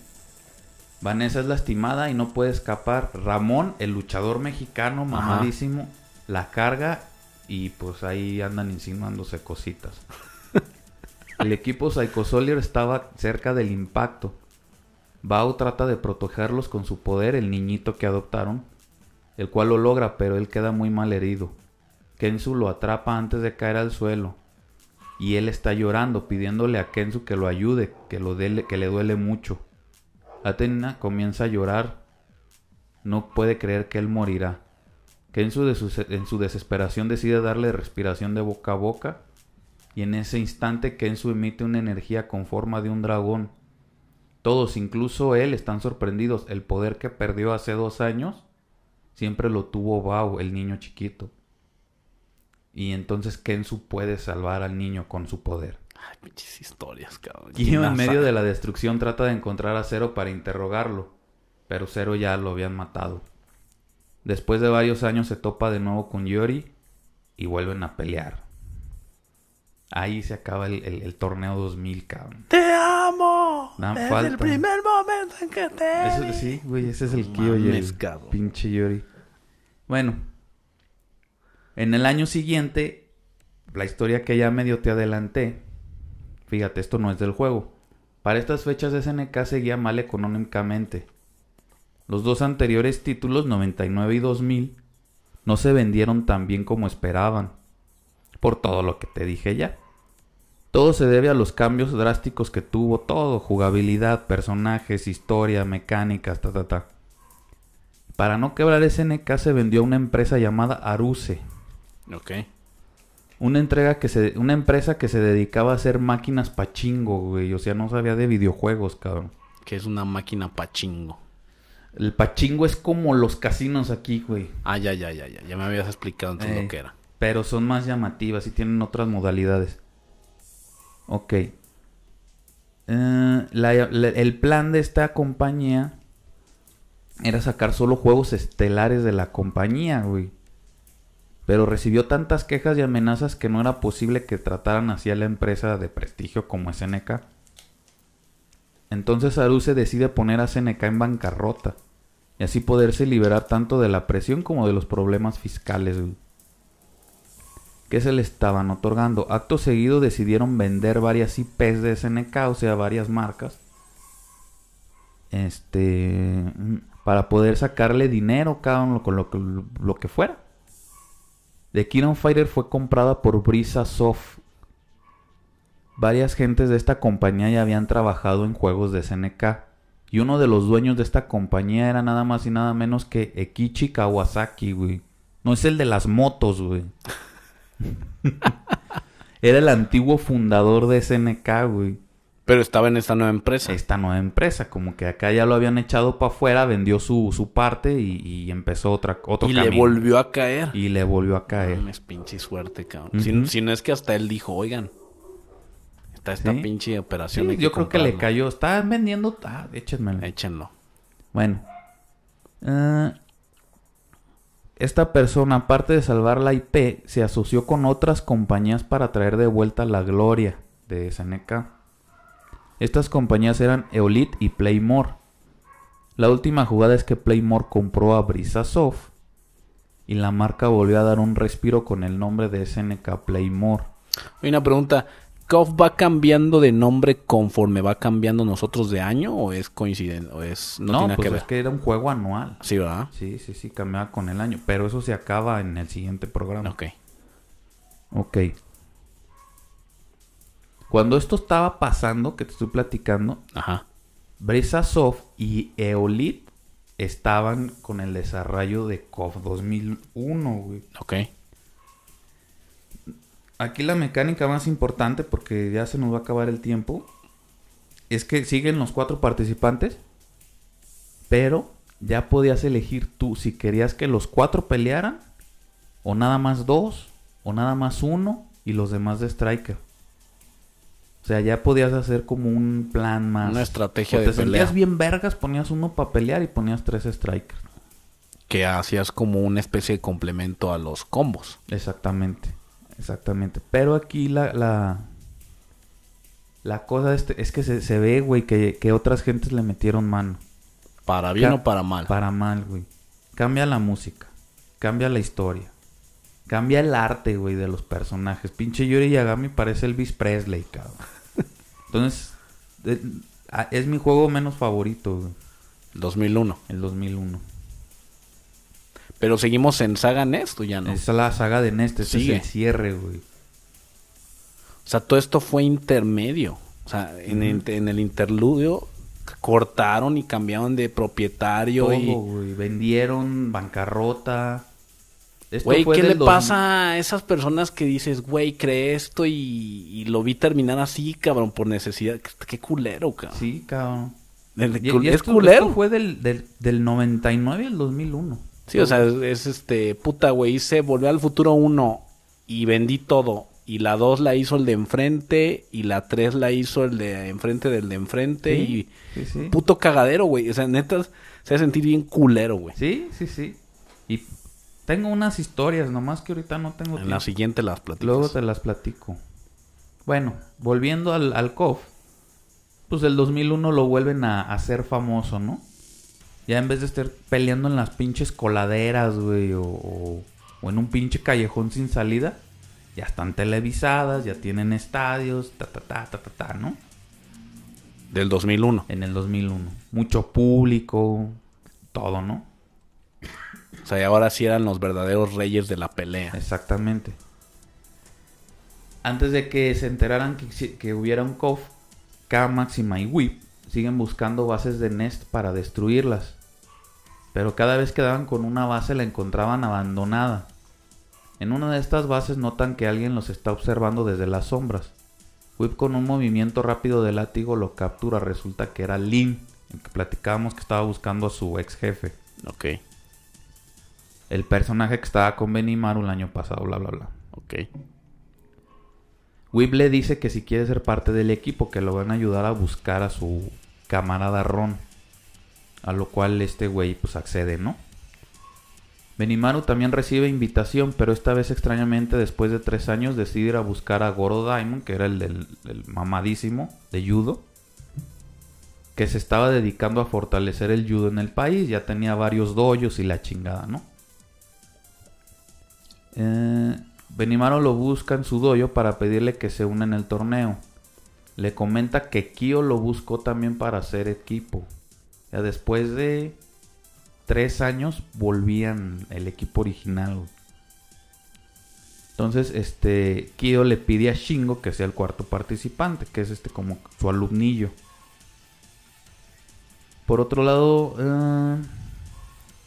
Vanessa es lastimada y no puede escapar. Ramón, el luchador mexicano, mamadísimo, la carga y pues ahí andan insinuándose cositas. el equipo Psycho Soldier estaba cerca del impacto. Bao trata de protegerlos con su poder, el niñito que adoptaron, el cual lo logra, pero él queda muy mal herido. Kensu lo atrapa antes de caer al suelo. Y él está llorando, pidiéndole a Kensu que lo ayude, que, lo que le duele mucho. Atena comienza a llorar. No puede creer que él morirá. Kensu en su desesperación decide darle respiración de boca a boca. Y en ese instante Kensu emite una energía con forma de un dragón. Todos, incluso él, están sorprendidos. El poder que perdió hace dos años siempre lo tuvo Bao, el niño chiquito. Y entonces Kensu puede salvar al niño con su poder. Ay, pinches historias, cabrón. Y en medio de la destrucción trata de encontrar a Zero para interrogarlo. Pero Zero ya lo habían matado. Después de varios años se topa de nuevo con Yori y vuelven a pelear. Ahí se acaba el, torneo 2000, cabrón. ¡Te amo! Desde el primer momento en que te Sí, güey, ese es el Kyoji. Pinche Yori. Bueno, en el año siguiente, la historia que ya medio te adelanté, fíjate, esto no es del juego. Para estas fechas SNK seguía mal económicamente. Los dos anteriores títulos, 99 y 2000, no se vendieron tan bien como esperaban, por todo lo que te dije ya. Todo se debe a los cambios drásticos que tuvo todo, jugabilidad, personajes, historia, mecánicas, ta ta ta. Para no quebrar SNK se vendió a una empresa llamada Aruse, Ok. Una entrega que se, una empresa que se dedicaba a hacer máquinas pachingo, güey. O sea, no sabía de videojuegos, cabrón. ¿Qué es una máquina pachingo? El pachingo es como los casinos aquí, güey. Ah, ya, ya, ya, ya. Ya me habías explicado entonces lo eh, que era. Pero son más llamativas y tienen otras modalidades. Ok. Eh, el plan de esta compañía era sacar solo juegos estelares de la compañía, güey pero recibió tantas quejas y amenazas que no era posible que trataran así a la empresa de prestigio como SNK. Entonces Aruse decide poner a SNK en bancarrota y así poderse liberar tanto de la presión como de los problemas fiscales que se le estaban otorgando. Acto seguido decidieron vender varias IPs de SNK, o sea, varias marcas. Este para poder sacarle dinero cada uno con lo, que fuera. The Kingdom Fighter fue comprada por Brisa Soft. Varias gentes de esta compañía ya habían trabajado en juegos de SNK. Y uno de los dueños de esta compañía era nada más y nada menos que Ekichi Kawasaki, güey. No es el de las motos, güey. era el antiguo fundador de SNK, güey. Pero estaba en esta nueva empresa. Esta nueva empresa, como que acá ya lo habían echado para afuera, vendió su, su parte y, empezó otra, otro y le volvió a caer. Y le volvió a caer. es pinche suerte, cabrón. si, no es que hasta él dijo, oigan, está esta pinche operación. yo creo que le cayó. Estaban vendiendo, ah, échenmelo. Échenlo. Bueno. Eh, esta persona, aparte de salvar la IP, se asoció con otras compañías para traer de vuelta la gloria de SNK. Estas compañías eran Eolit y Playmore. La última jugada es que Playmore compró a Brisasoft y la marca volvió a dar un respiro con el nombre de SNK Playmore. Hay una pregunta. ¿KOF va cambiando de nombre conforme va cambiando nosotros de año o es coincidente o es no, No, tiene nada pues que ver? es que era un juego anual. Sí, ¿verdad? Sí, sí, sí, cambiaba con el año. Pero eso se acaba en el siguiente programa. Ok. Ok. Cuando esto estaba pasando, que te estoy platicando, Ajá. Brisasoft y Eolit estaban con el desarrollo de KOF 2001, güey. Ok. Aquí la mecánica más importante, porque ya se nos va a acabar el tiempo, es que siguen los cuatro participantes, pero ya podías elegir tú si querías que los cuatro pelearan, o nada más dos, o nada más uno, y los demás de Striker. O sea, ya podías hacer como un plan más. Una estrategia o de te sentías bien vergas, ponías uno para pelear y ponías tres Strikers. Que hacías como una especie de complemento a los combos. Exactamente, exactamente. Pero aquí la, la, la cosa este, es que se, se ve, güey, que, que otras gentes le metieron mano. Para bien Ca- o para mal. Para mal, güey. Cambia la música, cambia la historia, cambia el arte, güey, de los personajes. Pinche Yuri Yagami parece Elvis Presley, cabrón. Entonces, es mi juego menos favorito, güey, 2001. el 2001. Pero seguimos en Saga Nest o ya no. Esa es la saga de Nest, ese Sigue. es el cierre, güey. O sea, todo esto fue intermedio. O sea, en, el- en el interludio cortaron y cambiaron de propietario Todo, y... güey. Vendieron, bancarrota. Güey, ¿qué le pasa a esas personas que dices, güey, creé esto y, y lo vi terminar así, cabrón, por necesidad? Qué, qué culero, cabrón. Sí, cabrón. El- y es esto, culero. esto fue del, del, del 99 al 2001. Sí, o sea, es, es, este, puta, güey, hice Volver al Futuro 1 y vendí todo. Y la 2 la hizo el de enfrente y la 3 la hizo el de enfrente del de enfrente Sí, sí, sí. y puto cagadero, güey. O sea, neta, se va a sentir bien culero, güey. Sí, sí, sí. Y tengo unas historias, nomás que ahorita no tengo En la tiempo. siguiente las platicas. Luego te las platico. Bueno, volviendo al, al KOF, pues el 2001 lo vuelven a a hacer famoso, ¿no? Ya en vez de estar peleando en las pinches coladeras, güey, o, o- o en un pinche callejón sin salida, ya están televisadas, ya tienen estadios, ta, ta, ta, ta, ta, ta, ¿no? Del 2001. En el 2001. Mucho público, todo, ¿no? O sea, y ahora sí eran los verdaderos reyes de la pelea. Exactamente. Antes de que se enteraran que hubiera un KOF, K, Máxima y Whip siguen buscando bases de Nest para destruirlas. Pero cada vez que daban con una base la encontraban abandonada. En una de estas bases notan que alguien los está observando desde las sombras. Whip con un movimiento rápido de látigo lo captura. Resulta que era Lin, el que platicábamos que estaba buscando a su ex jefe. Ok, El personaje que estaba con Benimaru el año pasado, bla bla bla. ok. Whip le dice que si quiere ser parte del equipo, que lo van a ayudar a buscar a su camarada Ron. A lo cual este güey pues accede, ¿no? Benimaru también recibe invitación, pero esta vez extrañamente después de tres años decide ir a buscar a Goro Diamond, que era el mamadísimo de judo, que se estaba dedicando a fortalecer el judo en el país, ya tenía varios doyos y la chingada, ¿no? Eh, Benimaru lo busca en su dojo para pedirle que se una en el torneo. Le comenta que Kyo lo buscó también para hacer equipo. Ya después de tres años volvían el equipo original. Entonces, este Kyo le pide a Shingo que sea el cuarto participante, que es este como su alumnillo. Por otro lado, eh,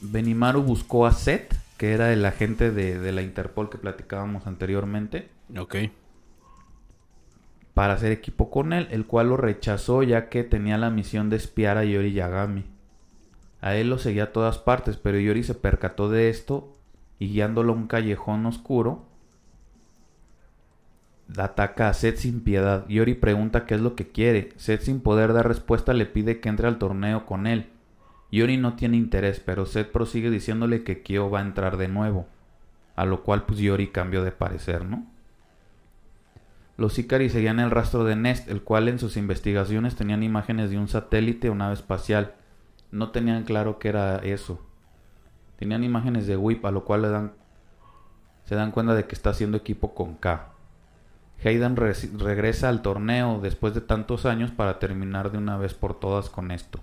Benimaru buscó a Seth, que era el agente de, de la Interpol que platicábamos anteriormente, Ok. Para hacer equipo con él, el cual lo rechazó ya que tenía la misión de espiar a Yori Yagami. A él lo seguía a todas partes, pero Yori se percató de esto y guiándolo a un callejón oscuro, ataca a Seth sin piedad. Yori pregunta qué es lo que quiere. Seth sin poder dar respuesta le pide que entre al torneo con él. Yori no tiene interés, pero Seth prosigue diciéndole que Kyo va a entrar de nuevo. A lo cual pues Yori cambió de parecer, ¿no? Los Ikari seguían el rastro de Nest, el cual en sus investigaciones tenían imágenes de un satélite o nave espacial. no tenían claro que era eso. Tenían imágenes de Whip, a lo cual se dan cuenta de que está haciendo equipo con K. Hayden re- regresa al torneo después de tantos años para terminar de una vez por todas con esto.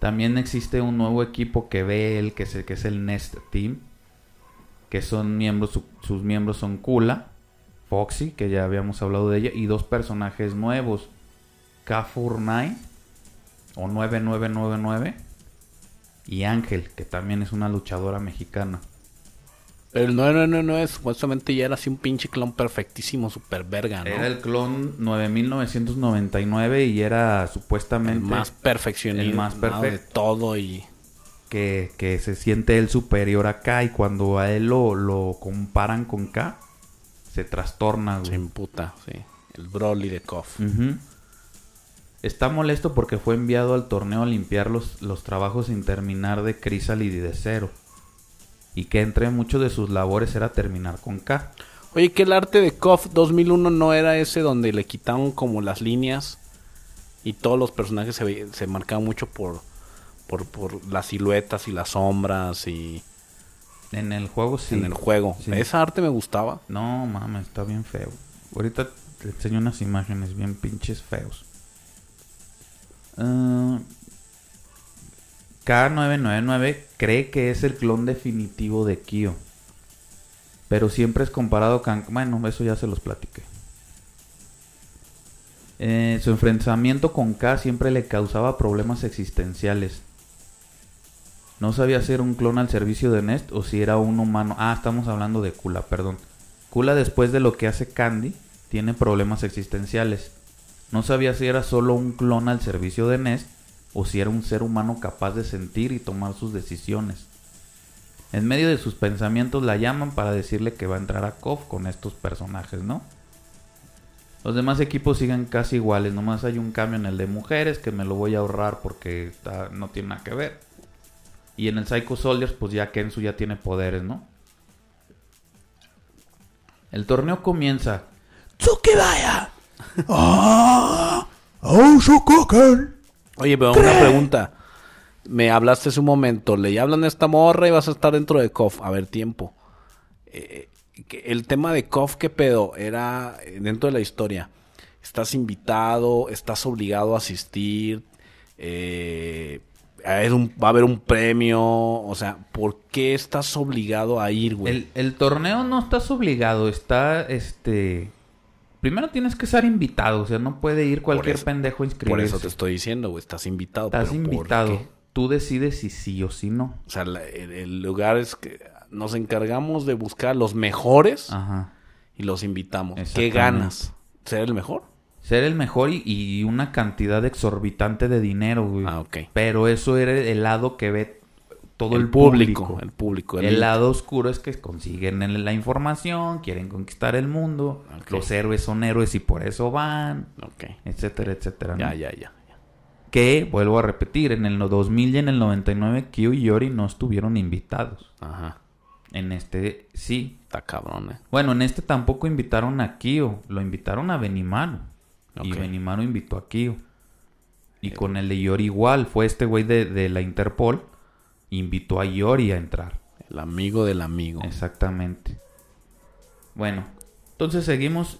También existe un nuevo equipo que ve él, que es el, Nest Team, que son miembros, su- sus miembros son Kula, Foxy, que ya habíamos hablado de ella, y dos personajes nuevos, K49 o 9999 y Ángel, que también es una luchadora mexicana. El 999 supuestamente ya era así un pinche clon perfectísimo, super verga, ¿no? Era el clon 9999 y era El supuestamente más perfeccionista. el más De perfecto. todo y... que, que se siente él superior a K y cuando a él lo, lo comparan con K, se trastorna. güey. Se imputa, sí. El Broly de Koff. Está molesto porque fue enviado al torneo a limpiar los, los trabajos sin terminar de Chrysalid y de Zero. Y que entre muchos de sus labores era terminar con K. Oye, que el arte de KOF 2001 no era ese donde le quitaron como las líneas y todos los personajes se, se marcaban mucho por, por, por las siluetas y las sombras y En el juego sí. en el juego. Sí. Esa arte me gustaba. No, mames, está bien feo. Ahorita te enseño unas imágenes bien pinches feos. Ah, K999 cree que es el clon definitivo de Kyo. Pero siempre es comparado con... Bueno, eso ya se los platiqué. Eh, su enfrentamiento con K siempre le causaba problemas existenciales. No sabía si era un clon al servicio de Nest o si era un humano. Ah, estamos hablando de Kula, perdón. Kula después de lo que hace Candy tiene problemas existenciales. No sabía si era solo un clon al servicio de Nest o si era un ser humano capaz de sentir y tomar sus decisiones. En medio de sus pensamientos la llaman para decirle que va a entrar a KOF con estos personajes, ¿no? Los demás equipos siguen casi iguales, nomás hay un cambio en el de mujeres que me lo voy a ahorrar porque no tiene nada que ver. Y en el Psycho Soldiers, pues ya Kensu ya tiene poderes, ¿no? El torneo comienza. ¡Tsukibaya! ¡Ah! ¡Oh! Oye, pero una pregunta. Me hablaste hace un momento, le hablan a esta morra y vas a estar dentro de KOF. A ver, tiempo. Eh, el tema de KOF, ¿qué pedo? Era eh, dentro de la historia. Estás invitado, estás obligado a asistir. eh, ver un- va a haber un premio. O sea, ¿por qué estás obligado a ir, güey? El, el torneo no estás obligado, está este. Primero tienes que ser invitado, o sea, no puede ir cualquier eso- pendejo a Por inscribirse. eso te estoy diciendo, güey. Estás invitado. Estás pero ¿por invitado. qué? Tú decides si sí o si no. O sea, la- el, el lugar es que nos encargamos de buscar los mejores Ajá. y los invitamos. ¿Qué ganas? ¿Ser el mejor? Ser el mejor y, y una cantidad exorbitante de dinero, güey. Ah, ok. Pero eso era el lado que ve todo el, el público. público, el público. El, el- lado oscuro es que consiguen la información, quieren conquistar el mundo, los héroes son héroes y por eso van, Ok. etcétera, etcétera. ¿no? Ya, ya, ya. Que, vuelvo a repetir, en el 2000 y en el 99 Kyo y Yori no estuvieron invitados. Ajá. En este sí. Está cabrón, eh. Bueno, en este tampoco invitaron a Kyo, lo invitaron a Okay. Y Benimano invitó a Kio. Y con el de Yori igual, fue este güey de, de, la Interpol, invitó a Yori a entrar. El amigo del amigo. Exactamente. Bueno, entonces seguimos.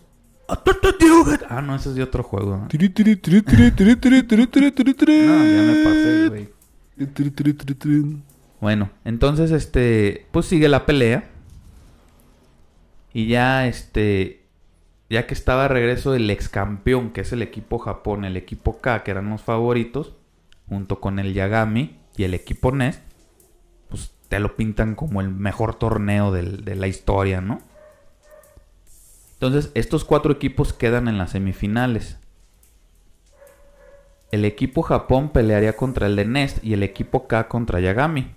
Ah, no, ese es de otro juego. ¿no? no ya me pasé, güey. Bueno, entonces este, pues sigue la pelea. Y ya este ya que estaba regreso el ex campeón, que es el equipo Japón, el equipo K, que eran los favoritos, junto con el Yagami y el equipo NES, pues te lo pintan como el mejor torneo del- de la historia, ¿no? Entonces, estos cuatro equipos quedan en las semifinales. El equipo Japón pelearía contra el de Nest y el equipo K contra Yagami.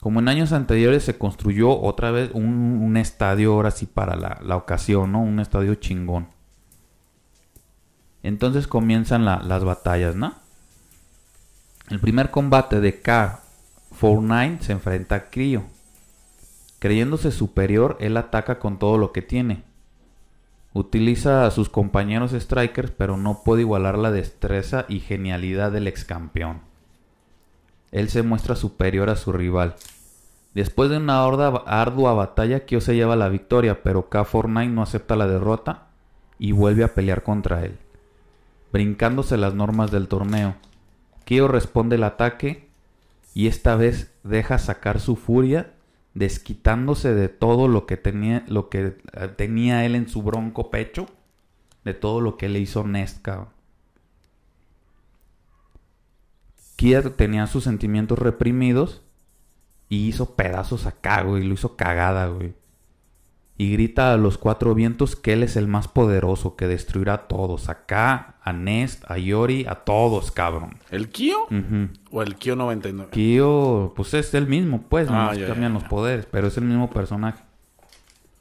Como en años anteriores se construyó otra vez un, estadio ahora sí para la, ocasión, ¿no? Un estadio chingón. Entonces comienzan la- las batallas, ¿no? El primer combate de K49 se enfrenta a Cryo. Creyéndose superior, él ataca con todo lo que tiene. Utiliza a sus compañeros strikers, pero no puede igualar la destreza y genialidad del ex campeón. Él se muestra superior a su rival. Después de una ardua batalla, Kyo se lleva la victoria, pero K49 no acepta la derrota y vuelve a pelear contra él, brincándose las normas del torneo. Kyo responde el ataque y esta vez deja sacar su furia, desquitándose de todo lo que tenía, lo que eh, tenía él en su bronco pecho, de todo lo que le hizo Nest. Kia tenía sus sentimientos reprimidos y hizo pedazos acá, güey, lo hizo cagada, güey. Y grita a los cuatro vientos que él es el más poderoso, que destruirá a todos. Acá, a Nest, a Yori, a todos, cabrón. ¿El Kyo? ¿O el Kyo 99? Kyo, pues es el mismo, pues, Ah, ya, cambian ya, los poderes, pero es el mismo personaje.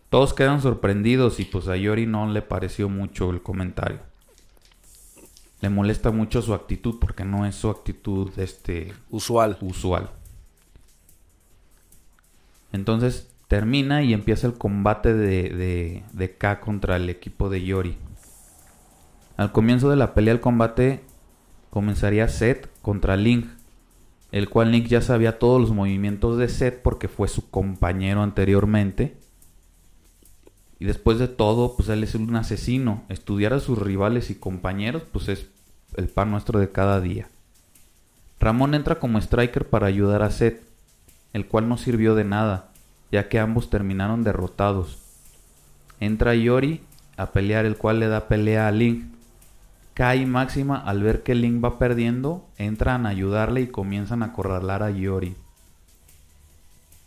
Todos quedan sorprendidos y pues a Yori no le pareció mucho el comentario. Le molesta mucho su actitud porque no es su actitud este Usual. usual. Entonces termina y empieza el combate de, de, de K contra el equipo de Yori. Al comienzo de la pelea, el combate comenzaría Seth contra Link, el cual Link ya sabía todos los movimientos de Seth porque fue su compañero anteriormente. Y después de todo, pues él es un asesino. Estudiar a sus rivales y compañeros, pues es el pan nuestro de cada día. Ramón entra como striker para ayudar a Seth, el cual no sirvió de nada, ya que ambos terminaron derrotados. Entra Yori a pelear, el cual le da pelea a Link. Kai y Máxima, al ver que Link va perdiendo, entran a ayudarle y comienzan a acorralar a Yori.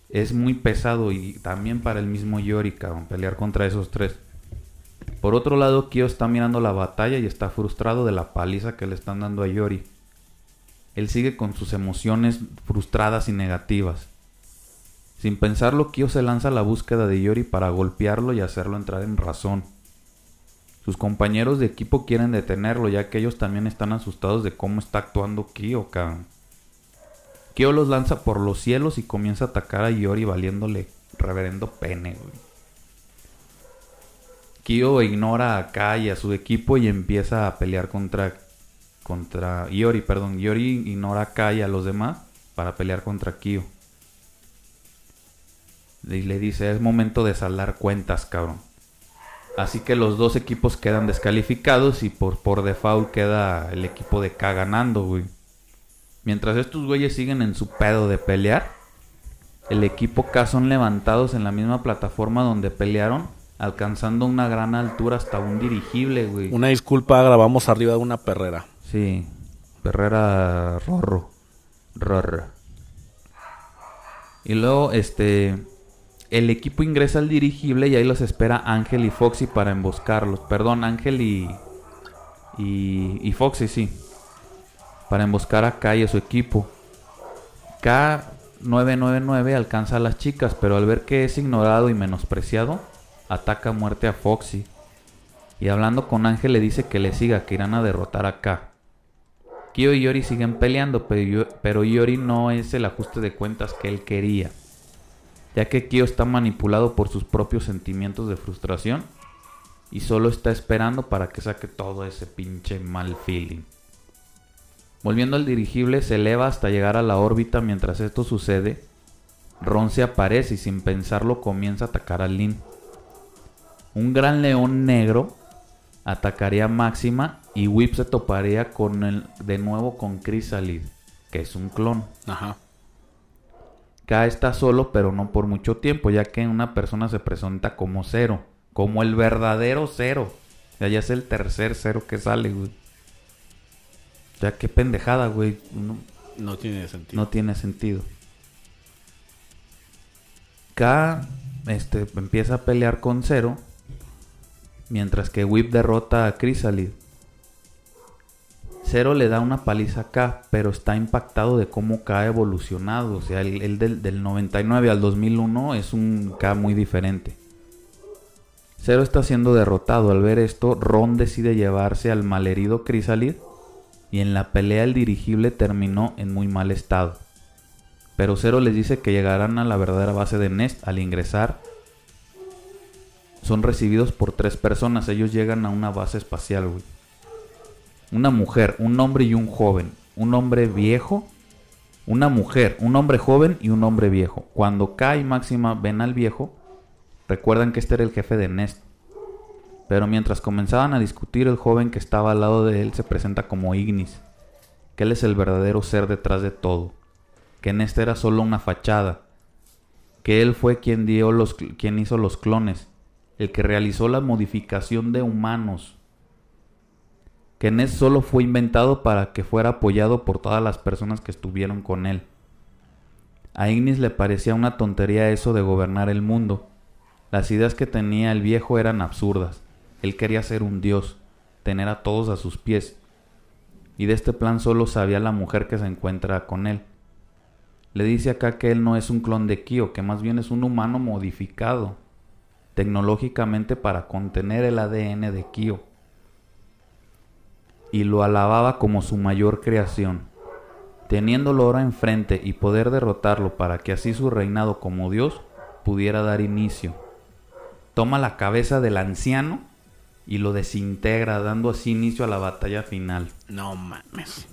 Es muy pesado y también para el mismo Yori, cabrón, pelear contra esos tres. Por otro lado, Kyo está mirando la batalla y está frustrado de la paliza que le están dando a Yori. Él sigue con sus emociones frustradas y negativas. Sin pensarlo, Kyo se lanza a la búsqueda de Yori para golpearlo y hacerlo entrar en razón. Sus compañeros de equipo quieren detenerlo ya que ellos también están asustados de cómo está actuando Kyo, cabrón. Kyo los lanza por los cielos y comienza a atacar a Yori valiéndole reverendo pene, güey. Kyo ignora a Kai y a su equipo y empieza a pelear contra contra Yori, perdón, Yori ignora a Kai y a los demás para pelear contra Kyo. Y le dice, es momento de saldar cuentas, cabrón. Así que los dos equipos quedan descalificados y por, por default queda el equipo de K ganando, güey. Mientras estos güeyes siguen en su pedo de pelear, el equipo K son levantados en la misma plataforma donde pelearon, alcanzando una gran altura hasta un dirigible, güey. Una disculpa, grabamos arriba de una perrera. Sí, Herrera Rorro. Rorro. Y luego, este. El equipo ingresa al dirigible y ahí los espera Ángel y Foxy para emboscarlos. Perdón, Ángel y. Y, y Foxy, sí. Para emboscar a Kai y a su equipo. K999 alcanza a las chicas, pero al ver que es ignorado y menospreciado, ataca a muerte a Foxy. Y hablando con Ángel le dice que le siga, que irán a derrotar a K. Kyo y Yori siguen peleando, pero Yori no es el ajuste de cuentas que él quería, ya que Kyo está manipulado por sus propios sentimientos de frustración y solo está esperando para que saque todo ese pinche mal feeling. Volviendo al dirigible, se eleva hasta llegar a la órbita. Mientras esto sucede, Ron se aparece y sin pensarlo comienza a atacar a Lin. Un gran león negro atacaría a Máxima y Whip se toparía con el, de nuevo con Chrysalid, que es un clon. Ajá. K está solo, pero no por mucho tiempo, ya que una persona se presenta como cero, como el verdadero cero. Ya, ya es el tercer cero que sale, güey. Ya qué pendejada, güey. No, No tiene sentido. no tiene sentido. K este, empieza a pelear con Zero. Mientras que Whip derrota a Chrysalid. Zero le da una paliza a K, pero está impactado de cómo K ha evolucionado. O sea, el, el del, del 99 al 2001 es un K muy diferente. Zero está siendo derrotado. Al ver esto, Ron decide llevarse al malherido Chrysalid y en la pelea el dirigible terminó en muy mal estado. Pero Zero les dice que llegarán a la verdadera base de Nest al ingresar son recibidos por tres personas. Ellos llegan a una base espacial, güey. Una mujer, un hombre y un joven. Un hombre viejo, una mujer, un hombre joven y un hombre viejo. Cuando K y Máxima ven al viejo, recuerdan que este era el jefe de Nest. Pero mientras comenzaban a discutir, el joven que estaba al lado de él se presenta como Ignis, que él es el verdadero ser detrás de todo, que Nest era solo una fachada, que él fue quien, dio los, quien hizo los clones, el que realizó la modificación de humanos, que Ness solo fue inventado para que fuera apoyado por todas las personas que estuvieron con él. A Ignis le parecía una tontería eso de gobernar el mundo. Las ideas que tenía el viejo eran absurdas. Él quería ser un dios, tener a todos a sus pies. Y de este plan solo sabía la mujer que se encuentra con él. Le dice acá que él no es un clon de Kyo, que más bien es un humano modificado tecnológicamente para contener el ADN de Kyo y lo alababa como su mayor creación. Teniéndolo ahora enfrente y poder derrotarlo para que así su reinado como Dios pudiera dar inicio. Toma la cabeza del anciano y lo desintegra, dando así inicio a la batalla final. No mames.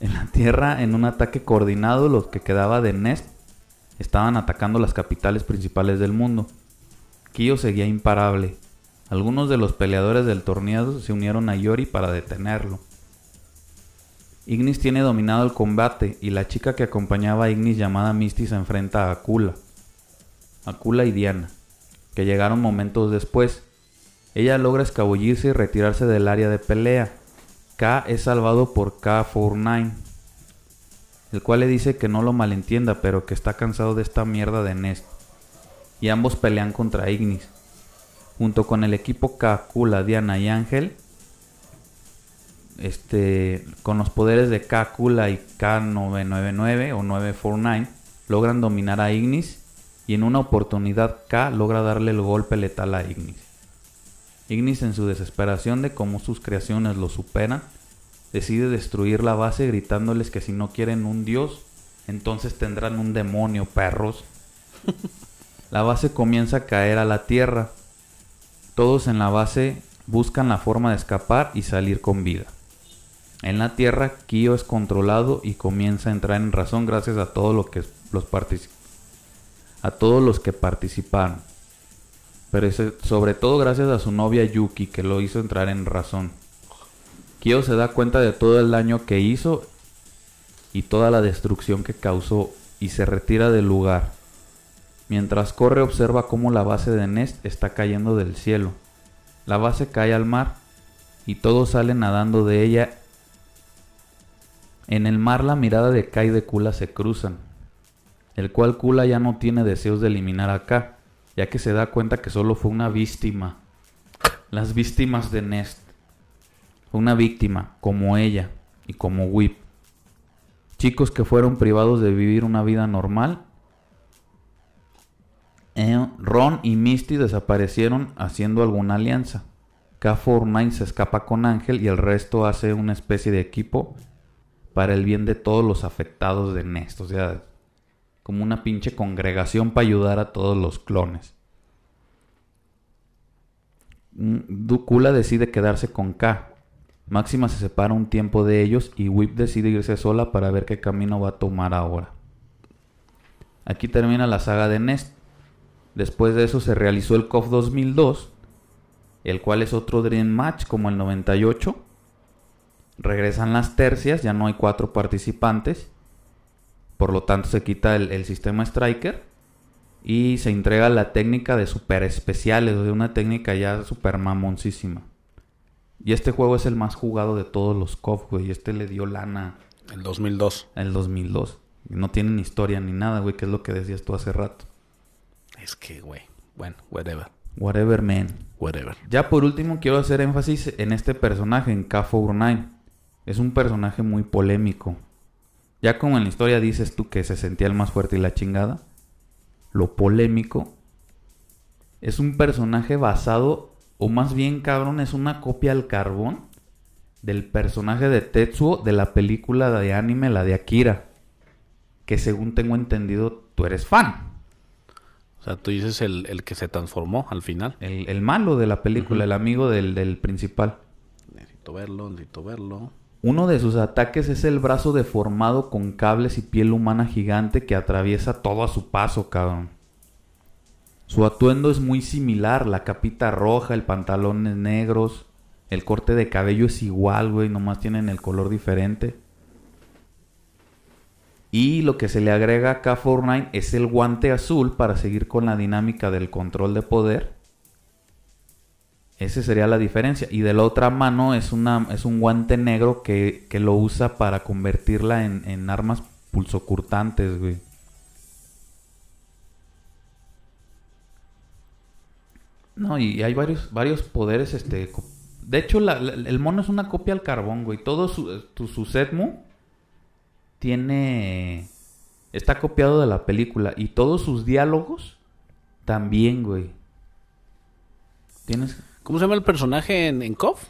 En la Tierra, en un ataque coordinado, los que quedaba de Nest estaban atacando las capitales principales del mundo. Kyo seguía imparable, algunos de los peleadores del torneo se unieron a Yori para detenerlo. Ignis tiene dominado el combate y la chica que acompañaba a Ignis llamada Misty se enfrenta a Akula. Akula y Diana, que llegaron momentos después. Ella logra escabullirse y retirarse del área de pelea. K es salvado por K49, el cual le dice que no lo malentienda, pero que está cansado de esta mierda de Nest. Y ambos pelean contra Ignis junto con el equipo Kakula, Diana y Ángel, este, con los poderes de Kakula y K999 o 949, logran dominar a Ignis y en una oportunidad K logra darle el golpe letal a Ignis. Ignis en su desesperación de cómo sus creaciones lo superan, decide destruir la base gritándoles que si no quieren un dios, entonces tendrán un demonio, perros. la base comienza a caer a la tierra todos en la base buscan la forma de escapar y salir con vida. En la Tierra, Kyo es controlado y comienza a entrar en razón gracias a, todo lo que los a todos los que participaron. Pero sobre todo gracias a su novia Yuki que lo hizo entrar en razón. Kyo se da cuenta de todo el daño que hizo y toda la destrucción que causó y se retira del lugar. Mientras corre observa cómo la base de Nest está cayendo del cielo. La base cae al mar y todos salen nadando de ella. En el mar la mirada de Kai y de Kula se cruzan, el cual Kula ya no tiene deseos de eliminar a K, ya que se da cuenta que solo fue una víctima. Las víctimas de Nest. Una víctima, como ella y como Whip. Chicos que fueron privados de vivir una vida normal eh, Ron y Misty desaparecieron haciendo alguna alianza. K49 se escapa con Ángel y el resto hace una especie de equipo para el bien de todos los afectados de Nest. O sea, como una pinche congregación para ayudar a todos los clones. Mm, Dukula decide quedarse con K. Máxima se separa un tiempo de ellos y Whip decide irse sola para ver qué camino va a tomar ahora. Aquí termina la saga de Nest. Después de eso se realizó el COF 2002, el cual es otro Dream Match como el 98. Regresan las tercias, ya no hay cuatro participantes. Por lo tanto se quita el, sistema Striker. Y se entrega la técnica de super especiales, de una técnica ya super mamoncísima. Y este juego es el más jugado de todos los COF, güey. Y este le dio lana. El 2002. El 2002. No tienen historia ni nada, güey, que es lo que decías tú hace rato. Es que, güey. Bueno, whatever. Whatever, man. Whatever. Ya por último, quiero hacer énfasis en este personaje, en K49. Es un personaje muy polémico. Ya como en la historia dices tú que se sentía el más fuerte y la chingada, lo polémico es un personaje basado, o más bien cabrón, es una copia al carbón del personaje de Tetsuo de la película de anime, la de Akira. Que según tengo entendido, tú eres fan. O sea, tú dices el, el que se transformó al final. El, el malo de la película, el amigo del, del principal. Necesito verlo, necesito verlo. Uno de sus ataques es el brazo deformado con cables y piel humana gigante que atraviesa todo a su paso, cabrón. Su atuendo es muy similar, la capita roja, el pantalones negros, el corte de cabello es igual, güey, nomás tienen el color diferente. Y lo que se le agrega a Fortnite es el guante azul para seguir con la dinámica del control de poder. Esa sería la diferencia. Y de la otra mano es, una, es un guante negro que, que lo usa para convertirla en, en armas pulsocurtantes, güey. No, y hay varios, varios poderes, este... De hecho, el mono es una copia al carbón, güey. Todo su, tu- su Setmu tiene... Está copiado de la película. Y todos sus diálogos también, güey. Tienes... ¿Cómo se llama el personaje en, en KOF?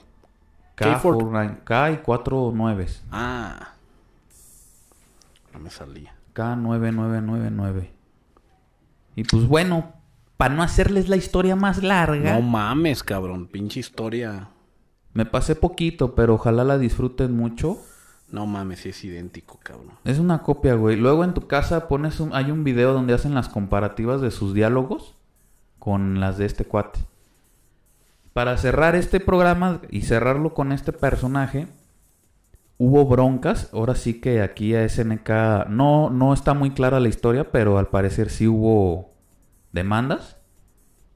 K, K-Ford. Fortnite, K y 4 nueves. Ah. No me salía. K9999. Y pues bueno, para no hacerles la historia más larga, No mames, cabrón. Pinche historia. me pasé poquito, pero ojalá la disfruten mucho. No mames, es idéntico, cabrón. Es una copia, güey. Luego en tu casa pones un, hay un video donde hacen las comparativas de sus diálogos con las de este cuate. Para cerrar este programa y cerrarlo con este personaje, hubo broncas. Ahora sí que aquí a SNK no, no está muy clara la historia, pero al parecer sí hubo demandas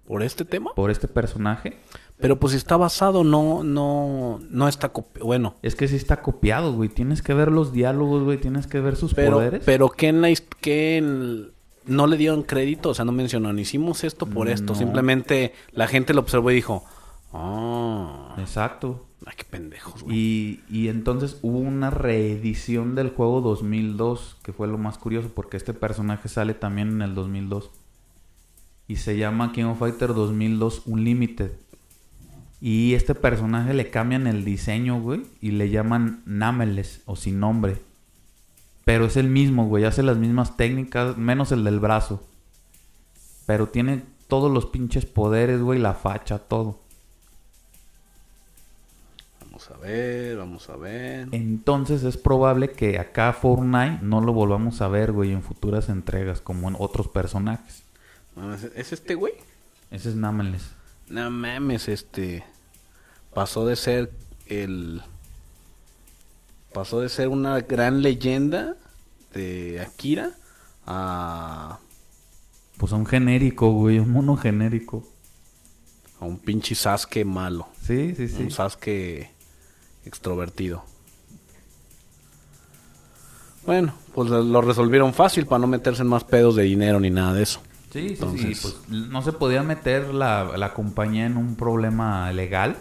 ¿Por este tema? por este personaje. Pero pues si está basado, no, no, no está copi- Bueno, Es que sí está copiado, güey. Tienes que ver los diálogos, güey. Tienes que ver sus pero, poderes. pero que en la his- que en- no le dieron crédito, o sea, no mencionaron, hicimos esto por esto. Simplemente la gente lo observó y dijo, ah, Exacto. ay, qué pendejos, güey. Y, y entonces hubo una reedición del juego 2002, que fue lo más curioso, porque este personaje sale también en el 2002. Y se llama King of Fighter 2002 Unlimited. Y este personaje le cambian el diseño, güey, y le llaman Nameless, o sin nombre. Pero es el mismo, güey, hace las mismas técnicas, menos el del brazo. Pero tiene todos los pinches poderes, güey, la facha, todo. Vamos a ver, vamos a ver. Entonces es probable que acá Fortnite no lo volvamos a ver, güey, en futuras entregas, como en otros personajes. ¿Es este güey? Ese es Nameless. No mames, este. Pasó de ser el. Pasó de ser una gran leyenda de Akira a. Pues un genérico, güey, un mono genérico. a un pinche Sasuke malo. Sí, sí, sí. Un Sasuke extrovertido. Bueno, pues lo resolvieron fácil para no meterse en más pedos de dinero ni nada de eso. Sí, sí, sí, Entonces- pues no se podía meter la, la compañía en un problema legal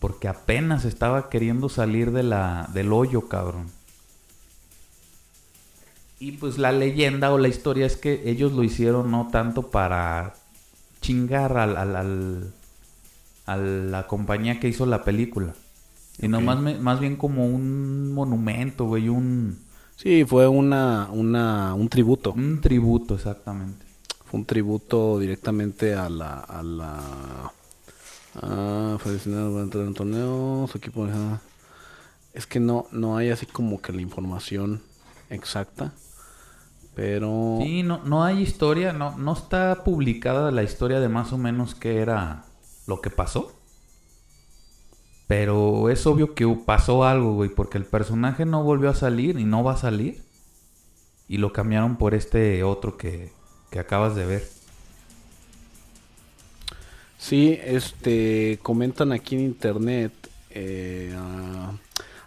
porque apenas estaba queriendo salir de la, del hoyo, cabrón. Y pues la leyenda o la historia es que ellos lo hicieron no tanto para chingar al, al- al- a la compañía que hizo la película, sino Ok. más, me- más bien como un monumento, güey, un, Sí, fue una, una, un tributo. un tributo exactamente. Fue un tributo directamente a la... A la ah, fue destinado para entrar en torneos, equipo... Es que no, no hay así como que la información exacta. Pero... Sí, no, no hay historia, no, no está publicada la historia de más o menos qué era lo que pasó. Pero es obvio que pasó algo, güey, porque el personaje no volvió a salir y no va a salir. Y lo cambiaron por este otro que, que acabas de ver. Sí, este, comentan aquí en internet, eh, ah,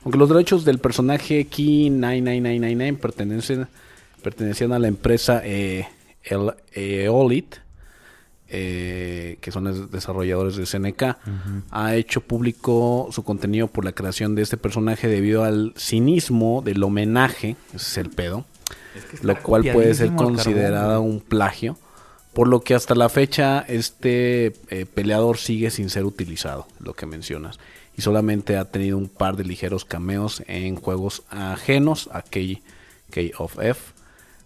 aunque los derechos del personaje Key 99999 pertenecen, pertenecían a la empresa eh, el, eh, que son desarrolladores de SNK, ha hecho público su contenido por la creación de este personaje debido al cinismo del homenaje, ese es el pedo, lo cual puede ser considerado un plagio, por lo que hasta la fecha este eh, peleador sigue sin ser utilizado, lo que mencionas, y solamente ha tenido un par de ligeros cameos en juegos ajenos a K, K of F,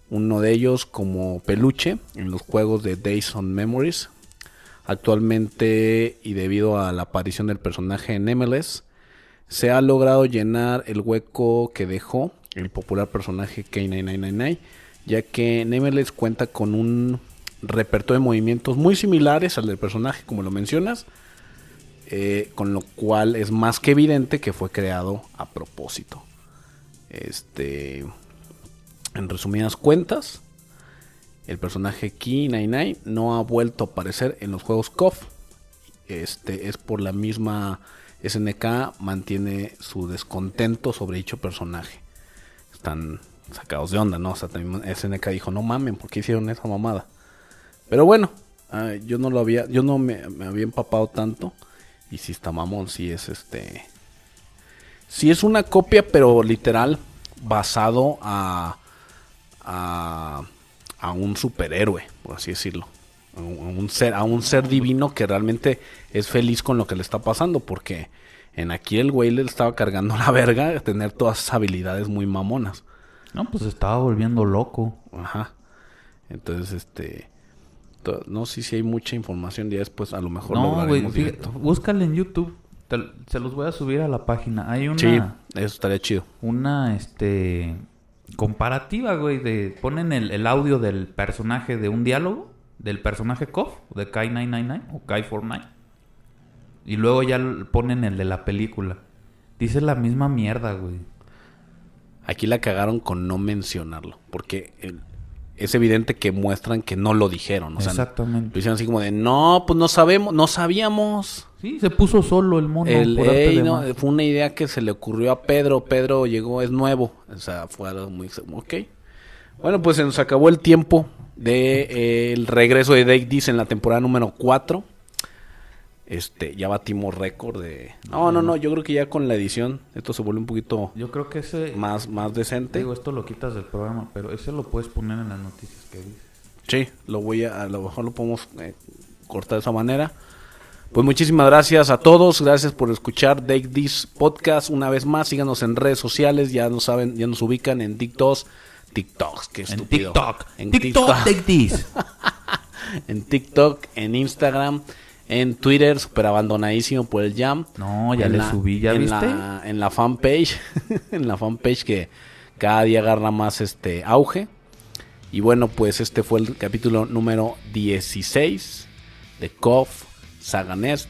uno de ellos como peluche en los juegos de Days on Memories. Actualmente, y debido a la aparición del personaje en MLS, se ha logrado llenar el hueco que dejó el popular personaje K9999, ya que MLS cuenta con un repertorio de movimientos muy similares al del personaje, como lo mencionas, eh, con lo cual es más que evidente que fue creado a propósito. Este, en resumidas cuentas, el personaje Key 99 no ha vuelto a aparecer en los juegos KOF. Este es por la misma SNK mantiene su descontento sobre dicho personaje. Están sacados de onda, ¿no? O sea, también SNK dijo, no mamen, ¿por qué hicieron esa mamada? Pero bueno, ah, yo no lo había, yo no me, me había empapado tanto. Y si está mamón, si es este. Si es una copia, pero literal, basado a. a. a un superhéroe, por así decirlo. A un, ser, a un ser divino que realmente es feliz con lo que le está pasando. Porque en aquí el güey le estaba cargando la verga de tener todas esas habilidades muy mamonas. No, pues estaba volviendo loco. Ajá. Entonces, este. No sé si hay mucha información. Ya después a lo mejor No, güey, búscale en YouTube. Te- se los voy a subir a la página. Hay una, Sí, eso estaría chido. una, este, comparativa, güey, de ponen el, audio del personaje de un diálogo, del personaje KOF, de Kai 999 o Kai 49. Y luego ya ponen el de la película. Dice la misma mierda, güey. Aquí la cagaron con no mencionarlo. Porque el- es evidente que muestran que no lo dijeron. O sea, Exactamente. lo hicieron así como de, no, pues no sabemos, no sabíamos. Sí, se puso solo el mono El, por ey, de no, fue una idea que se le ocurrió a Pedro. Pedro llegó, es nuevo. O sea, fue algo muy... Ok. Bueno, pues se nos acabó el tiempo del regreso de Dake Diz en la temporada número 4. Este, ya batimos récord de... No, no, no, yo creo que ya con la edición esto se vuelve un poquito Yo creo que ese... más, más decente. Digo, esto lo quitas del programa, pero ese lo puedes poner en las noticias que dices. Sí, lo voy a, a lo mejor lo podemos eh, cortar de esa manera. Pues muchísimas gracias a todos, gracias por escuchar Take This Podcast una vez más. Síganos en redes sociales, ya nos saben, ya nos ubican en TikTok, TikToks, qué En estúpido. TikTok. En TikTok, take this. en TikTok, en Instagram, en Twitter, súper abandonadísimo por el Jam. No, ya En le la- subí, ¿ya en viste? La, en la fanpage, en la fanpage que cada día agarra más este auge. Y bueno, pues este fue el capítulo número 16 de KOF Saga Nest,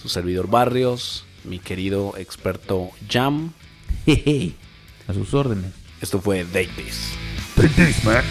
su servidor Barrios, mi querido experto Jam. Jeje. A sus órdenes. Esto fue Date This. Take this, man.